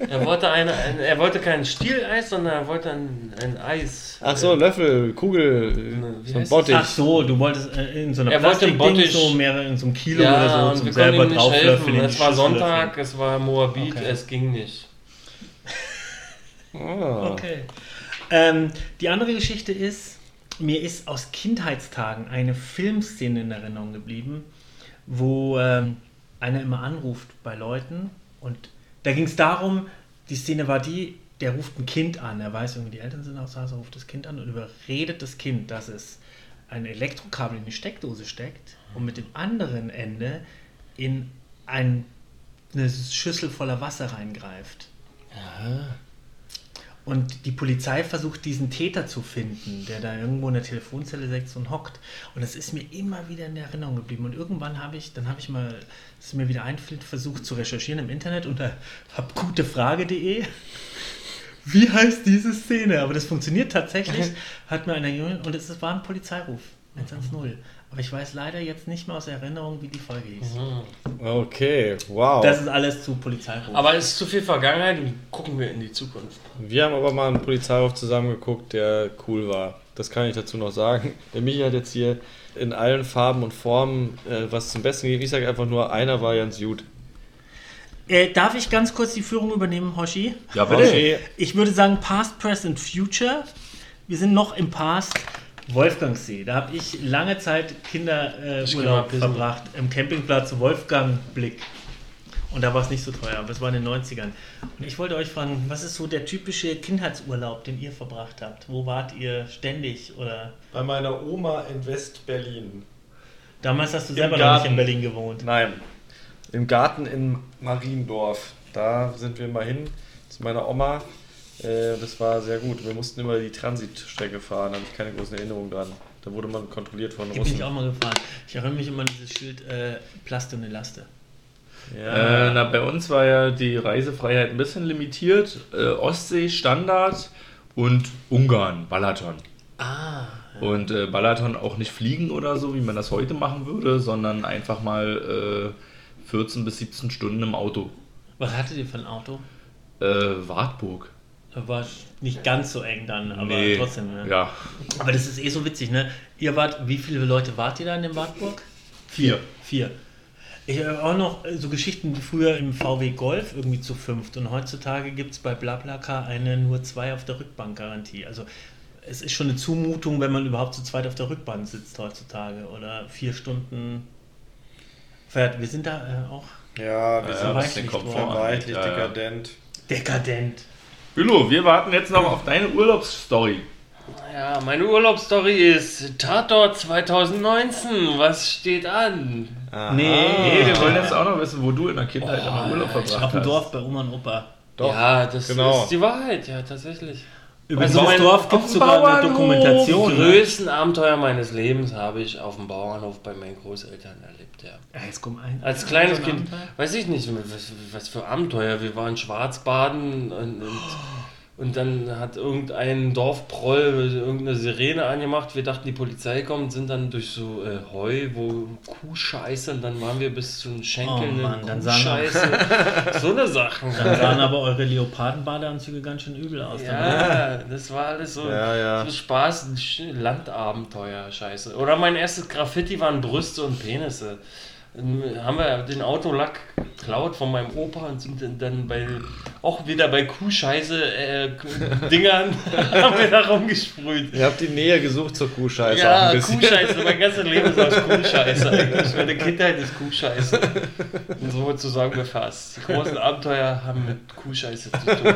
Er wollte, eine, ein, er wollte kein Stieleis, sondern er wollte ein, ein Eis. Ach so, Löffel, Kugel, wie so ein Bottich. Ach so, du wolltest äh, in so einer Er wollte Plastikding Bottich. so mehrere in so einem Kilo Ja, oder so und zum selber drauflöffeln. Es war Sonntag, es war Moabit, Okay. es ging nicht. Löffeln. Okay. Ähm, die andere Geschichte ist, mir ist aus Kindheitstagen eine Filmszene in Erinnerung geblieben, wo ähm, einer immer anruft bei Leuten und da ging es darum, die Szene war die, der ruft ein Kind an, er weiß irgendwie, die Eltern sind aus Hause, ruft das Kind an und überredet das Kind, dass es ein Elektrokabel in die Steckdose steckt und mit dem anderen Ende in ein, eine Schüssel voller Wasser reingreift. Und die Polizei versucht, diesen Täter zu finden, der da irgendwo in der Telefonzelle sitzt und hockt. Und das ist mir immer wieder in der Erinnerung geblieben. Und irgendwann habe ich, dann habe ich mal, es mir wieder einfällt, versucht zu recherchieren im Internet unter habgutefrage.de. Wie heißt diese Szene? Aber das funktioniert tatsächlich, hat mir einer Junge, und es war ein Polizeiruf, 110. Aber ich weiß leider jetzt nicht mehr aus Erinnerung, wie die Folge hieß. Okay, wow. Das ist alles zu Polizeiruf. Aber es ist zu viel Vergangenheit und gucken wir in die Zukunft. Wir haben aber mal einen Polizeiruf zusammengeguckt, der cool war. Das kann ich dazu noch sagen. Der Michi hat jetzt hier in allen Farben und Formen äh, was zum Besten gegeben. Ich sage einfach nur, einer war ganz gut. Äh, darf ich ganz kurz die Führung übernehmen, Hoshi? Ja, bitte. Ich würde sagen Past, Present, Future. Wir sind noch im Past. Wolfgangsee. Da habe ich lange Zeit Kinderurlaub äh, verbracht im Campingplatz Wolfgangblick. Und da war es nicht so teuer, aber es war in den 90ern. Und ich wollte euch fragen, was ist so der typische Kindheitsurlaub, den ihr verbracht habt? Wo wart ihr ständig? Oder Bei meiner Oma in West-Berlin. damals hast du selber noch Garten. nicht in Berlin gewohnt. Nein. Im Garten in Mariendorf. Da sind wir mal hin zu meiner Oma. Äh, das war sehr gut. Wir mussten immer die Transitstrecke fahren, da habe ich keine großen Erinnerungen dran. Da wurde man kontrolliert von Hier bin ich Russen. auch mal gefahren. Ich erinnere mich immer an dieses Schild äh, Plaste und Elaste. Äh, na, bei uns war ja die Reisefreiheit ein bisschen limitiert. Äh, Ostsee Standard und Ungarn, Balaton. Ah. Und äh, Balaton auch nicht fliegen oder so, wie man das heute machen würde, sondern einfach mal äh, 14 bis 17 Stunden im Auto. Was hattet ihr für ein Auto? Äh, Wartburg. War nicht ganz so eng dann, aber Nee, trotzdem. Ne? Ja. Aber das ist eh so witzig, ne? Ihr wart, wie viele Leute wart ihr da in dem Wartburg? Vier. Vier. Ich habe auch noch äh, so Geschichten wie früher im VW Golf irgendwie zu fünft und heutzutage gibt es bei BlaBlaCar eine nur zwei auf der Rückbank Garantie. Also es ist schon eine Zumutung, wenn man überhaupt zu zweit auf der Rückbank sitzt heutzutage oder vier Stunden fährt. Wir sind da äh, auch Ja, wir Ja, sind den verweichlicht Ja, ja. dekadent. dekadent. Bülow, wir warten jetzt noch auf deine Urlaubsstory. Ja, meine Urlaubsstory ist Tatort 2019. Was steht an? Nee, Nee, wir wollen jetzt auch noch wissen, wo du in der Kindheit immer Urlaub verbracht auf dem hast. Dorf bei Oma und Opa. Doch, ja, das genau. ist die Wahrheit, ja, tatsächlich. Über Also dieses Dorf gibt es sogar eine Bauernhof. Dokumentation. Die Ne? größten Abenteuer meines Lebens habe ich auf dem Bauernhof bei meinen Großeltern erlebt, ja. Jetzt komm ein. Als kleines So ein Kind, Abenteuer? weiß ich nicht, was, was für Abenteuer. Wir waren Schwarzbaden und, und, und dann hat irgendein Dorfproll irgendeine Sirene angemacht. Wir dachten, die Polizei kommt, sind dann durch so äh, Heu, wo Kuhscheiße und dann waren wir bis zu den Schenkeln Oh Mann, in dann sahen- Kuhscheiße. so eine Sachen. Dann sahen aber eure Leopardenbadeanzüge ganz schön übel aus. Ja, das war alles so, Ja, ja. so Spaß, Landabenteuer, scheiße. Oder mein erstes Graffiti waren Brüste und Penisse. Dann haben wir den Autolack geklaut von meinem Opa und sind dann bei, auch wieder bei Kuhscheiße äh, Dingern haben wir da rumgesprüht. Ihr habt die Nähe gesucht zur Kuhscheiße. auch Ja, ein bisschen. Kuhscheiße, mein ganzes Leben ist aus Kuhscheiße eigentlich. Meine Kindheit ist Kuhscheiße. Und so sozusagen befasst. Die großen Abenteuer haben mit Kuhscheiße zu tun.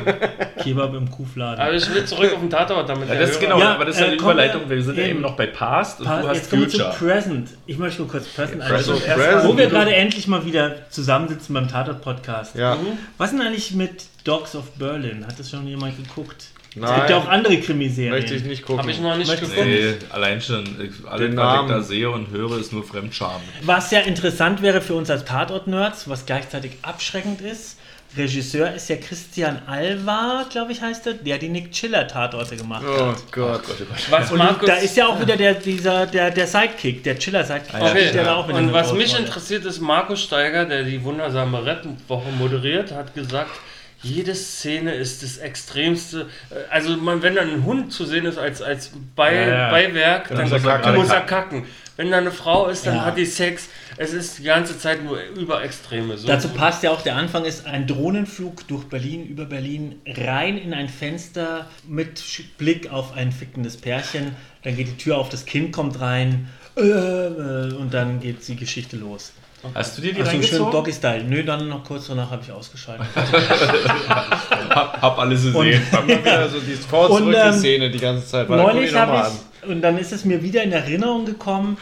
Kebab im Kuhfladen. Aber ich will zurück auf den Tatort, damit Ja, das ist genau, Ja, aber das ist ja äh, Überleitung. wir- sind ja eben. noch bei Past und Pa- du hast Jetzt wir zu Future. Present. Ich möchte nur kurz Present Also einstellen. erst Wo wir gerade endlich mal wieder zusammensitzen beim Tatort-Podcast. Ja. Was denn eigentlich mit Dogs of Berlin? Hat das schon jemand geguckt? Es Nein. gibt ja auch andere Krimiserien. Möchte ich nicht gucken. Habe ich noch nicht Möchtest geguckt. Nee, allein schon, Den was ich da sehe und höre, ist nur Fremdscham. Was ja interessant wäre für uns als Tatort-Nerds, was gleichzeitig abschreckend ist. Regisseur ist ja Christian Alvar, glaube ich, heißt er, der die Nick Chiller Tatorte gemacht Oh hat. Gott. Was Und Markus, da ist ja auch wieder der, dieser, der, der Sidekick, der Chiller-Sidekick. Ah, ja, okay. der da auch Und was mich interessiert ist, Markus Steiger, der die wundersame Rettenwoche moderiert, hat gesagt, jede Szene ist das Extremste. Äh, Also man, wenn dann ein Hund zu sehen ist als, als Bei, Ja, ja. Beiwerk, dann muss er kacken. muss er kacken. Wenn da eine Frau ist, dann Ja. hat die Sex. Es ist die ganze Zeit nur über Extreme. So, Dazu passt ja auch, der Anfang ist ein Drohnenflug durch Berlin, über Berlin, rein in ein Fenster mit Blick auf ein fickendes Pärchen. Dann geht die Tür auf, das Kind kommt rein äh, äh, und dann geht die Geschichte los. Hast du dir die Also ein schön reingezogen? Doggy-Style. Nö, dann noch kurz danach habe ich ausgeschaltet. Hab, hab alles gesehen. Hab mal wieder so die vor Und, ähm, die Szene die ganze Zeit. Neulich habe ich, und dann ist es mir wieder in Erinnerung gekommen.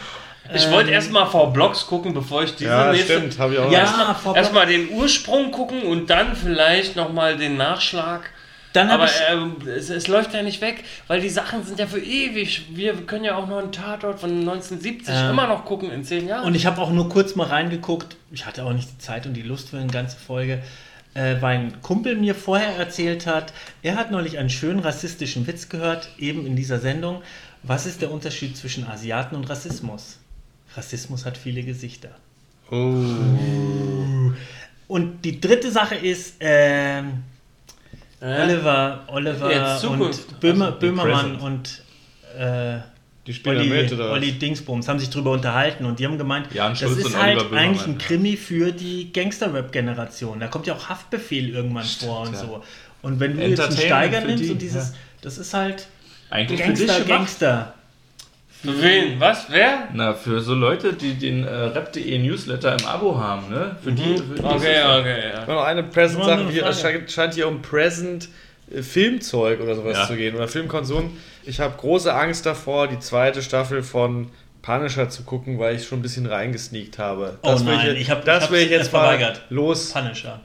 ich wollte ähm, erstmal vor Blogs gucken, bevor ich diese Ja, nächste. stimmt, habe ich auch. Ja, Erstmal erstmal den Ursprung gucken und dann vielleicht nochmal den Nachschlag. Dann Aber ich, ähm, es, es läuft ja nicht weg, weil die Sachen sind ja für ewig. Wir können ja auch noch einen Tatort von 1970 Ähm, immer noch gucken in zehn Jahren. Und ich habe auch nur kurz mal reingeguckt. Ich hatte auch nicht die Zeit und die Lust für eine ganze Folge. Äh, weil ein Kumpel mir vorher erzählt hat, er hat neulich einen schönen rassistischen Witz gehört, eben in dieser Sendung. Was ist der Unterschied zwischen Asiaten und Rassismus? Rassismus hat viele Gesichter. Und die dritte Sache ist, ähm, Äh? Oliver, Oliver und Böhmer, Also, Böhmermann Present. und äh, Die da mit, oder? Olli Dingsbums haben sich drüber unterhalten und die haben gemeint, Jan das Schulz ist halt eigentlich ein. Krimi für die Gangster-Rap-Generation. Da kommt ja auch Haftbefehl irgendwann vor und ja. so. Und wenn du jetzt einen Steiger nimmst die, und dieses, ja. das ist halt Eigentlich für Gangster. Gangster. Für wen? Was? Wer? Na, für so Leute, die den äh, Rap.de Newsletter im Abo haben, ne? Für die. Für die Okay, das- okay, ja. Noch eine Present-Sache. Es scheint, scheint hier um Present äh, Filmzeug oder sowas Ja. zu gehen. Oder Filmkonsum. Ich habe große Angst davor, die zweite Staffel von Punisher zu gucken, weil ich schon ein bisschen reingesneakt habe. Oh will nein, ich, ich hab- das ich will ich jetzt mal verweigert. los. Punisher.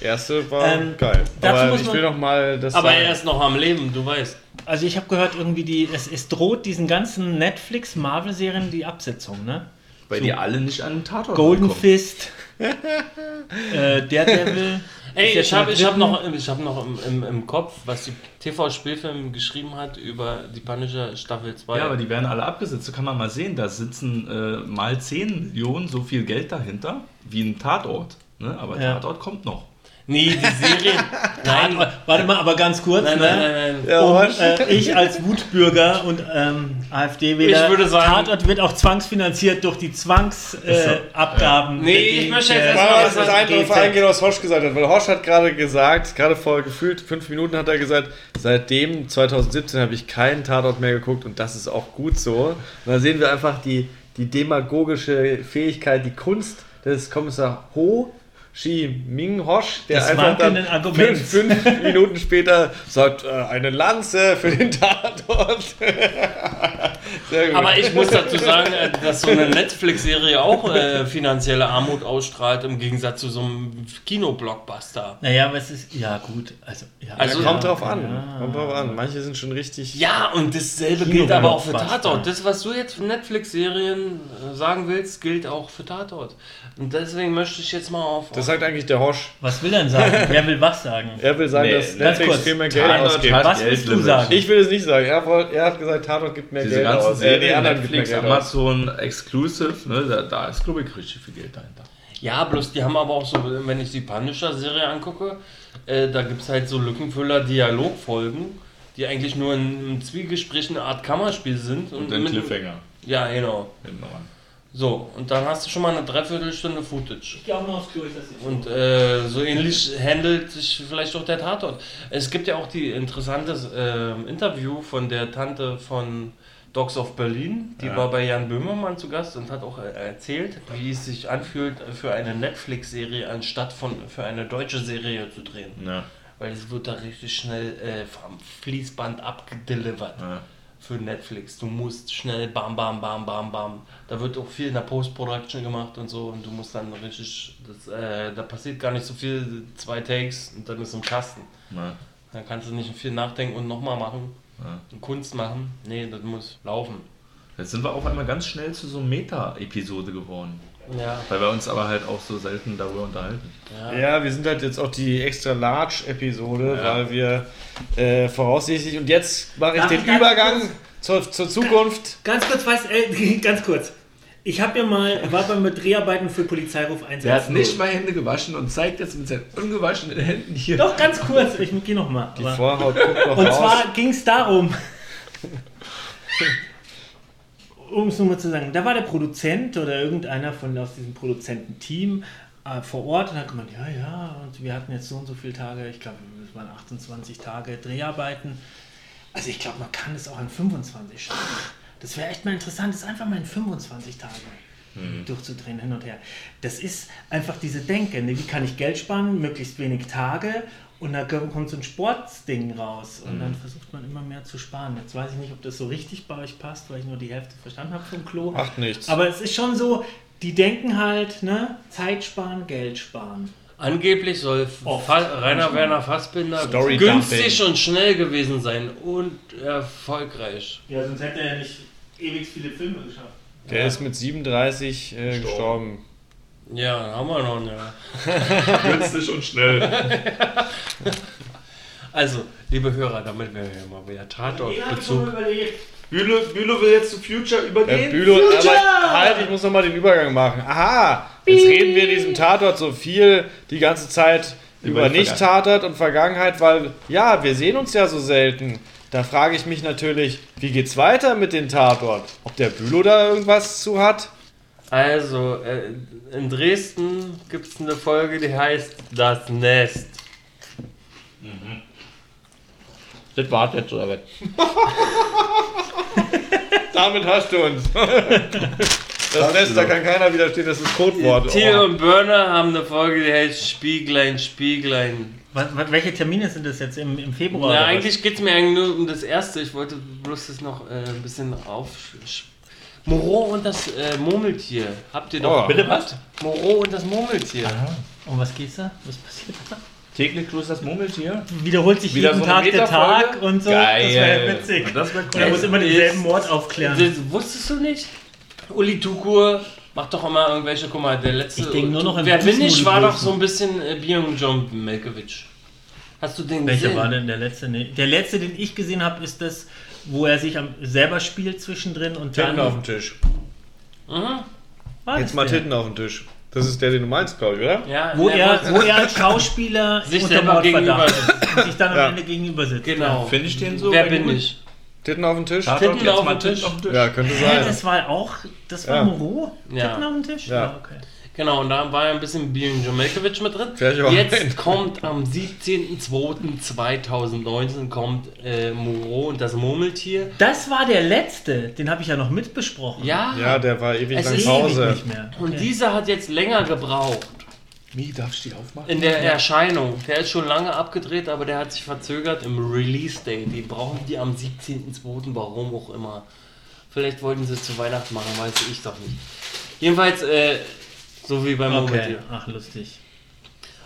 Erste war Ähm, geil. Aber muss ich man- will noch mal das Aber sagen. er ist noch am Leben, du weißt. Also ich habe gehört, irgendwie die, es, es droht diesen ganzen Netflix-Marvel-Serien die Absetzung, ne? Weil die alle nicht an den Tatort Golden kommen. Fist, äh, Daredevil. Ey, ich habe ich hab noch, ich hab noch im, im, im Kopf, was die TV-Spielfilm geschrieben hat über die Punisher Staffel 2. Ja, aber die werden alle abgesetzt. So kann man mal sehen, da sitzen äh, mal 10 Millionen so viel Geld dahinter wie ein Tatort. Ne? Aber Ja. Tatort kommt noch. Nee, die Serie. nein, Nein, warte mal, aber ganz kurz. nein, ne? nein, nein, nein. Ja, Um, was? äh, ich als Wutbürger und ähm, AfD-Wähler, Ich würde sagen- Tatort wird auch zwangsfinanziert durch die Zwangsabgaben. Äh, Nee, gegen, ich möchte jetzt äh, erstmal Mal was was das eine eingehen, was Horsch gesagt hat. Weil Horsch hat gerade gesagt, gerade vor gefühlt fünf Minuten hat er gesagt, seitdem 2017 habe ich keinen Tatort mehr geguckt und das ist auch gut so. Und da sehen wir einfach die, die demagogische Fähigkeit, die Kunst des Kommissar Ho Shi Ming Hosch, der Des einfach dann fünf, fünf Minuten später sagt, äh, eine Lanze für den Tatort. Sehr gut. Aber ich muss dazu sagen, äh, dass so eine Netflix-Serie auch äh, finanzielle Armut ausstrahlt, im Gegensatz zu so einem Kinoblockbuster. Naja, aber es ist, ja gut, also, ja, Also- kommt drauf an. Ja. Kommt drauf an. Manche sind schon richtig. Ja, und dasselbe gilt aber auch für. Tatort. Das, was du jetzt für Netflix-Serien äh, sagen willst, gilt auch für Tatort. Und deswegen möchte ich jetzt mal auf. Das sagt eigentlich der Hosch. Was will er denn sagen? Wer will was sagen? Er will sagen, Nee, dass Netflix kurz. viel mehr Geld Tatort ausgibt. hat Was willst du sagen? Ich will es nicht sagen. Er, wollt, er hat gesagt, Tatort gibt mehr Diese Geld ganzen aus. Äh, die Serien, gibt mehr Netflix, Geld aus. Amazon, Exclusive, ne? da, da ist, glaube ich, richtig viel Geld dahinter. Ja, bloß die haben aber auch so, wenn ich die Punisher-Serie angucke, äh, da gibt es halt so Lückenfüller, Dialogfolgen, die eigentlich nur ein, ein Zwiegespräch, eine Art Kammerspiel sind. Und den mit- Cliffhanger Ja, genau. hinten. So, und dann hast du schon mal eine Dreiviertelstunde Footage. Ich gehe auch mal aufs Klo, ich das jetzt Und äh, so ähnlich handelt sich vielleicht auch der Tatort. Es gibt ja auch die interessantes äh, Interview von der Tante von Dogs of Berlin. Die Ja. war bei Jan Böhmermann zu Gast und hat auch äh, erzählt, wie es sich anfühlt, für eine Netflix-Serie anstatt von für eine deutsche Serie zu drehen. Ja, Weil es wird da richtig schnell äh, vom Fließband abgedelivert ja. Für Netflix. Du musst schnell bam, bam, bam, bam, bam. Da wird auch viel in der Post-Production gemacht und so und du musst dann richtig, das, äh, da passiert gar nicht so viel, zwei Takes und dann ist im Kasten. ja. Dann kannst du nicht viel nachdenken und nochmal machen Ja. und Kunst machen. Nee, das muss laufen. Jetzt sind wir auf einmal ganz schnell zu so einer Meta-Episode geworden. Ja, Weil wir uns aber halt auch so selten darüber unterhalten. ja. Ja, wir sind halt jetzt auch die extra large Episode, Ja. weil wir äh, voraussichtlich und jetzt mache ich Darf den ich Übergang zur, zur Zukunft. Ganz kurz, weiß, äh, ganz kurz. Ich habe ja mal, war beim Dreharbeiten für Polizeiruf 1. Der hat nicht mal Hände gewaschen und zeigt jetzt mit seinen ungewaschenen Händen hier. Doch, ganz kurz, ich gehe nochmal. Die Vorhaut guckt noch Und raus. zwar ging es darum, um es nur mal zu sagen, da war der Produzent oder irgendeiner von aus diesem Produzententeam äh, vor Ort und hat gemeint, ja, ja, und wir hatten jetzt so und so viele Tage, ich glaube, es waren 28 Tage Dreharbeiten. Also ich glaube, man kann es auch in 25 schaffen. Das wäre echt mal interessant, das einfach mal in 25 Tage durchzudrehen, hin und her. Das ist einfach diese Denke, ne? wie kann ich Geld sparen, möglichst wenig Tage und da kommt so ein Sportsding raus und dann versucht man immer mehr zu sparen. Jetzt weiß ich nicht, ob das so richtig bei euch passt, weil ich nur die Hälfte verstanden habe vom Klo. Macht nichts. Aber es ist schon so, die denken halt, ne, Zeit sparen, Geld sparen. Angeblich soll Oft. Rainer Werner Fassbinder Story günstig Dumping. und schnell gewesen sein und erfolgreich. Ja, sonst hätte er nicht ewig viele Filme geschafft. Der ist mit 37 äh, gestorben. Ja, haben wir noch, ja. Günstig und schnell. Also, liebe Hörer, damit wir hier mal wieder Tatort-Bezug. Bülow, Bülow will jetzt zu Future Äh, übergehen. Bülow, aber halt, ich muss nochmal den Übergang machen. Aha, jetzt reden wir in diesem Tatort so viel die ganze Zeit Über über Nicht-Tatort und Vergangenheit, weil, ja, wir sehen uns ja so selten. Da frage ich mich natürlich, wie geht's weiter mit dem Tatort? Ob der Bülow da irgendwas zu hat? Also, äh, in Dresden gibt es eine Folge, die heißt Das Nest. Das war's jetzt, oder was? Damit hast du uns. Das Nest, da kann keiner widerstehen, das ist Codewort. Thiel Oh. und Börner haben eine Folge, die heißt Spieglein, Spieglein. Was, was, welche Termine sind das jetzt im, im Februar? Na, eigentlich geht es mir eigentlich nur um das erste. Ich wollte bloß das noch äh, ein bisschen auf. Moreau und das äh, Murmeltier. Habt ihr doch. Oh. Bitte was? Moreau und das Murmeltier. Um was geht's da? Was passiert da? Täglich grüßt das Murmeltier. Wiederholt sich Wieder jeden so Tag der? Tag und so. Geil. Das wäre witzig. Das wäre Und er muss immer denselben Mord aufklären. Das wusstest du nicht? Uli Tukur macht doch immer irgendwelche. Guck mal, der letzte. Ich denk nur noch an Wer bin ich? War doch so ein bisschen äh, Byung John Melkewitsch. Hast du den Welcher gesehen? war denn der letzte? Nee. Der letzte, den ich gesehen habe, ist das, wo er sich am, selber spielt zwischendrin und dann. Titten auf dem Tisch. Mhm. Jetzt mal? Titten auf dem Tisch. Das ist der, den du meinst, glaube ich, oder? Ja, Wo er, wo er als Schauspieler Sich unter selber Mordverdacht gegenüber ist und sich dann am Ja. Ende gegenüber sitzt. Genau. Finde ich den so? Wer bin ich? Titten auf dem Tisch? Titten auf auf dem Tisch. Ja, könnte Ja, sein. das war auch, das war Ja. Moreau? Ja. Titten auf dem Tisch? Ja. okay. Genau, und da war ja ein bisschen John Melkewitsch mit drin. Jetzt ein. kommt am 17.02.2019 kommt äh, Moreau und das Murmeltier. Das war der letzte, den habe ich ja noch mitbesprochen. Ja, Ja, der war ewig Es lang Pause. Ewig nicht mehr. und Okay. dieser hat jetzt länger gebraucht Wie, darfst du die aufmachen? in der Erscheinung. Der ist schon lange abgedreht, aber der hat sich verzögert im Release-Date. Die brauchen die am 17.02., warum auch immer. Vielleicht wollten sie es zu Weihnachten machen, weiß ich doch nicht. Jedenfalls, äh, so wie beim Okay, Murmeltier. ach lustig.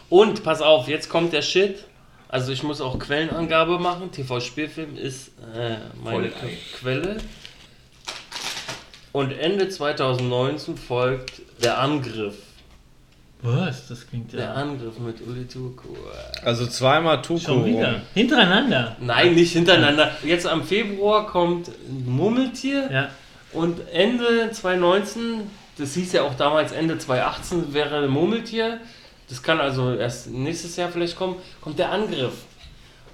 Und pass auf, jetzt kommt der Shit. Also ich muss auch Quellenangabe machen. TV-Spielfilm ist äh, meine Voll. Quelle. Und Ende 2019 folgt der Angriff. Was? Das klingt Der ja. Angriff mit Uli Tuku. Also zweimal Tuko. Schon wieder. Hintereinander. Nein, nicht hintereinander. Jetzt am Februar kommt ein Murmeltier Ja. und Ende 2019, das hieß ja auch damals Ende 2018 wäre ein Murmeltier. Das kann also erst nächstes Jahr vielleicht kommen. Kommt der Angriff.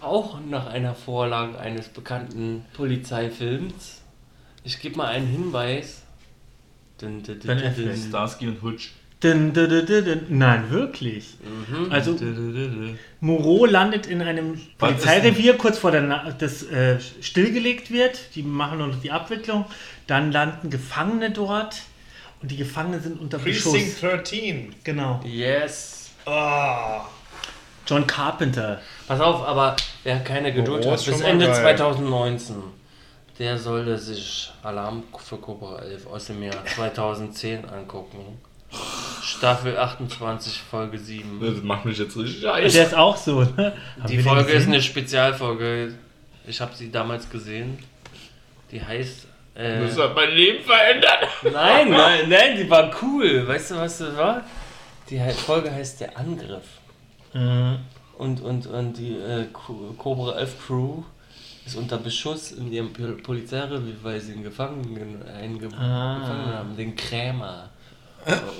Auch nach einer Vorlage eines bekannten Polizeifilms. Ich gebe mal einen Hinweis. Dun, dun, dun, Dann dun, dun. Starsky und Hutch. Dun, dun, dun, dun, dun. Nein, wirklich. Mhm. Also Moreau landet in einem Was Polizeirevier, kurz vor der Na das äh, stillgelegt wird. Die machen nur noch die Abwicklung. Dann landen Gefangene dort und die Gefangenen sind unter Beschuss. Precinct 13. Genau. Yes. John Carpenter. Pass auf, aber wer keine Geduld Oh, hat, ist bis schon mal Ende geil. 2019, der sollte sich Alarm für Cobra 11 aus dem Jahr 2010 angucken. Staffel 28, Folge 7. Das macht mich jetzt richtig Der heiß. ist auch so. Ne? Haben Die den Folge ist gesehen? eine Spezialfolge. Ich habe sie damals gesehen. Die heißt. Äh, Das hat mein Leben verändert. nein, nein, nein, die war cool. Weißt du, was das war? Die Folge heißt Der Angriff. Mhm. Und, und, und die äh, Co- Cobra 11 Crew ist unter Beschuss in ihrem Pol- Polizeirevier, weil sie einen Gefangenen, einen Ge Ah. Gefangenen haben, den Krämer.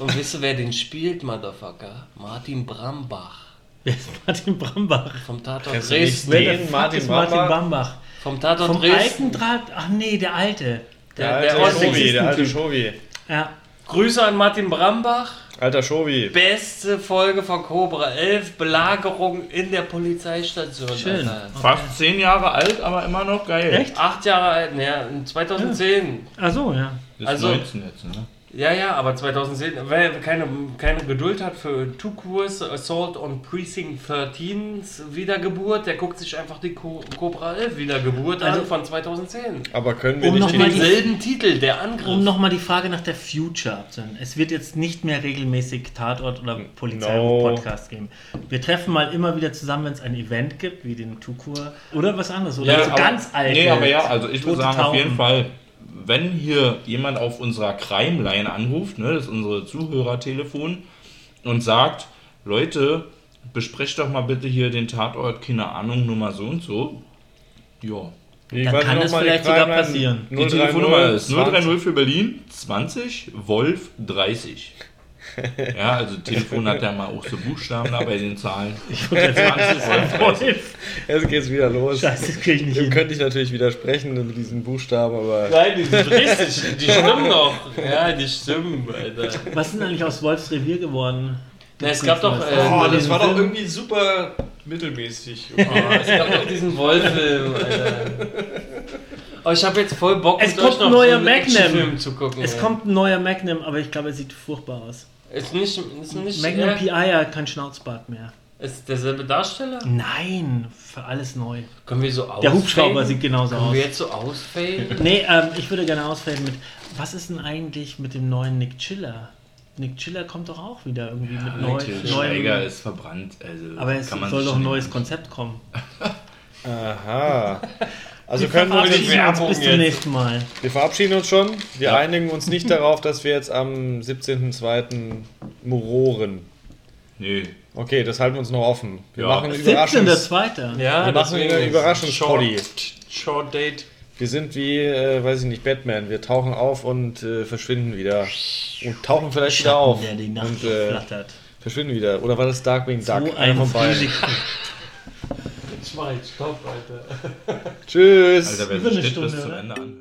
Und wisst ihr, wer den spielt, Motherfucker? Martin Brambach. Wer ist Martin Brambach? Vom Tatort? Dresden. Fuck Martin ist Martin Brambach? Vom Tatort Vom Dresden. alten Draht. Ach nee, der alte. Der, Der der, alte. Shovi, der alte. Shovi. Ja. Grüße an Martin Brambach. Alter Shovi. Beste Folge von Cobra 11. Belagerung in der Polizeistation. Schön. Alter. Fast zehn Jahre alt, aber immer noch geil. Echt? Acht Jahre alt, naja, 2010. Ach so, ja. Ist Also- 19 jetzt, ne? Ja, ja, aber 2010, wer keine, keine Geduld hat für Two Kurs Assault on Precinct 13's Wiedergeburt, der guckt sich einfach die Co Cobra 11 Wiedergeburt Also- an von 2010. Aber können wir Um nicht Denselben Titel, der Angriff. Um nochmal die Frage nach der Future abzuhören. Es wird jetzt nicht mehr regelmäßig Tatort oder Polizei-Podcast geben. Wir treffen mal immer wieder zusammen, wenn es ein Event gibt, wie den Tukur oder was anderes. Oder so aber- ganz alte. Nee, aber ja, also ich würde sagen, auf jeden Tauben. Fall, wenn hier jemand auf unserer Crime-Line anruft, ne, das ist unsere Zuhörertelefon, und sagt, Leute, besprecht doch mal bitte hier den Tatort, keine Ahnung, Nummer so und so. Ja. Dann kann die vielleicht sogar passieren. Die 030 Telefonnummer ist 20. 030 für Berlin 20 Wolf 30. Ja, also Telefon hat ja mal auch so Buchstaben da bei den Zahlen. Ich wollte jetzt Wolf. Jetzt geht's wieder los. Scheiße, das krieg ich nicht Dem hin. könnte ich natürlich widersprechen mit diesen Buchstaben, aber Nein, die sind richtig. Die stimmen doch. Ja, die stimmen, Alter. Was ist denn eigentlich aus Wolfs Revier geworden? Na, es gab doch. Äh, Oh, das war doch Film- irgendwie super mittelmäßig. Oh, es gab doch diesen Wolf-Film, Alter. Oh, ich habe jetzt voll Bock, Es mit kommt euch ein noch neuer so einen Magnum. Actionfilm zu gucken. Es ey. kommt ein neuer Magnum, aber ich glaube, er sieht furchtbar aus. Ist nicht. Ist nicht Magnum äh, PI hat kein Schnauzbart mehr. Ist derselbe Darsteller? Nein, für alles neu. Können wir so ausfaden? Der Hubschrauber sieht genauso Können aus. wir jetzt so ausfaden? Nee, ähm, ich würde gerne ausfaden mit, was ist denn eigentlich mit dem neuen Nick Chiller? Nick Chiller kommt doch auch wieder irgendwie mit neu, neuem... ist verbrannt. Also Aber es kann man soll doch ein neues Konzept kommen. Aha. Also Wir können wir, Werbung uns bis zum nächsten Mal. wir verabschieden uns schon. Wir Ja. einigen uns nicht darauf, dass wir jetzt am 17.02. muroren. Nö. Okay, das halten wir uns noch offen. Wir Ja. machen einen Überraschungs 17.2. Ja, Wir machen eine Überraschungspoddy. Short, Short Date. Wir sind wie, äh, weiß ich nicht, Batman. Wir tauchen auf und äh, verschwinden wieder. Und tauchen vielleicht wieder auf. der die Nacht Und äh, verschwinden wieder. Oder war das Darkwing Duck? So Einer ein von beiden. Frühling. Zwei, stopp, Alter. Tschüss. Alter, wer Über eine Stunde, zum? Ende an.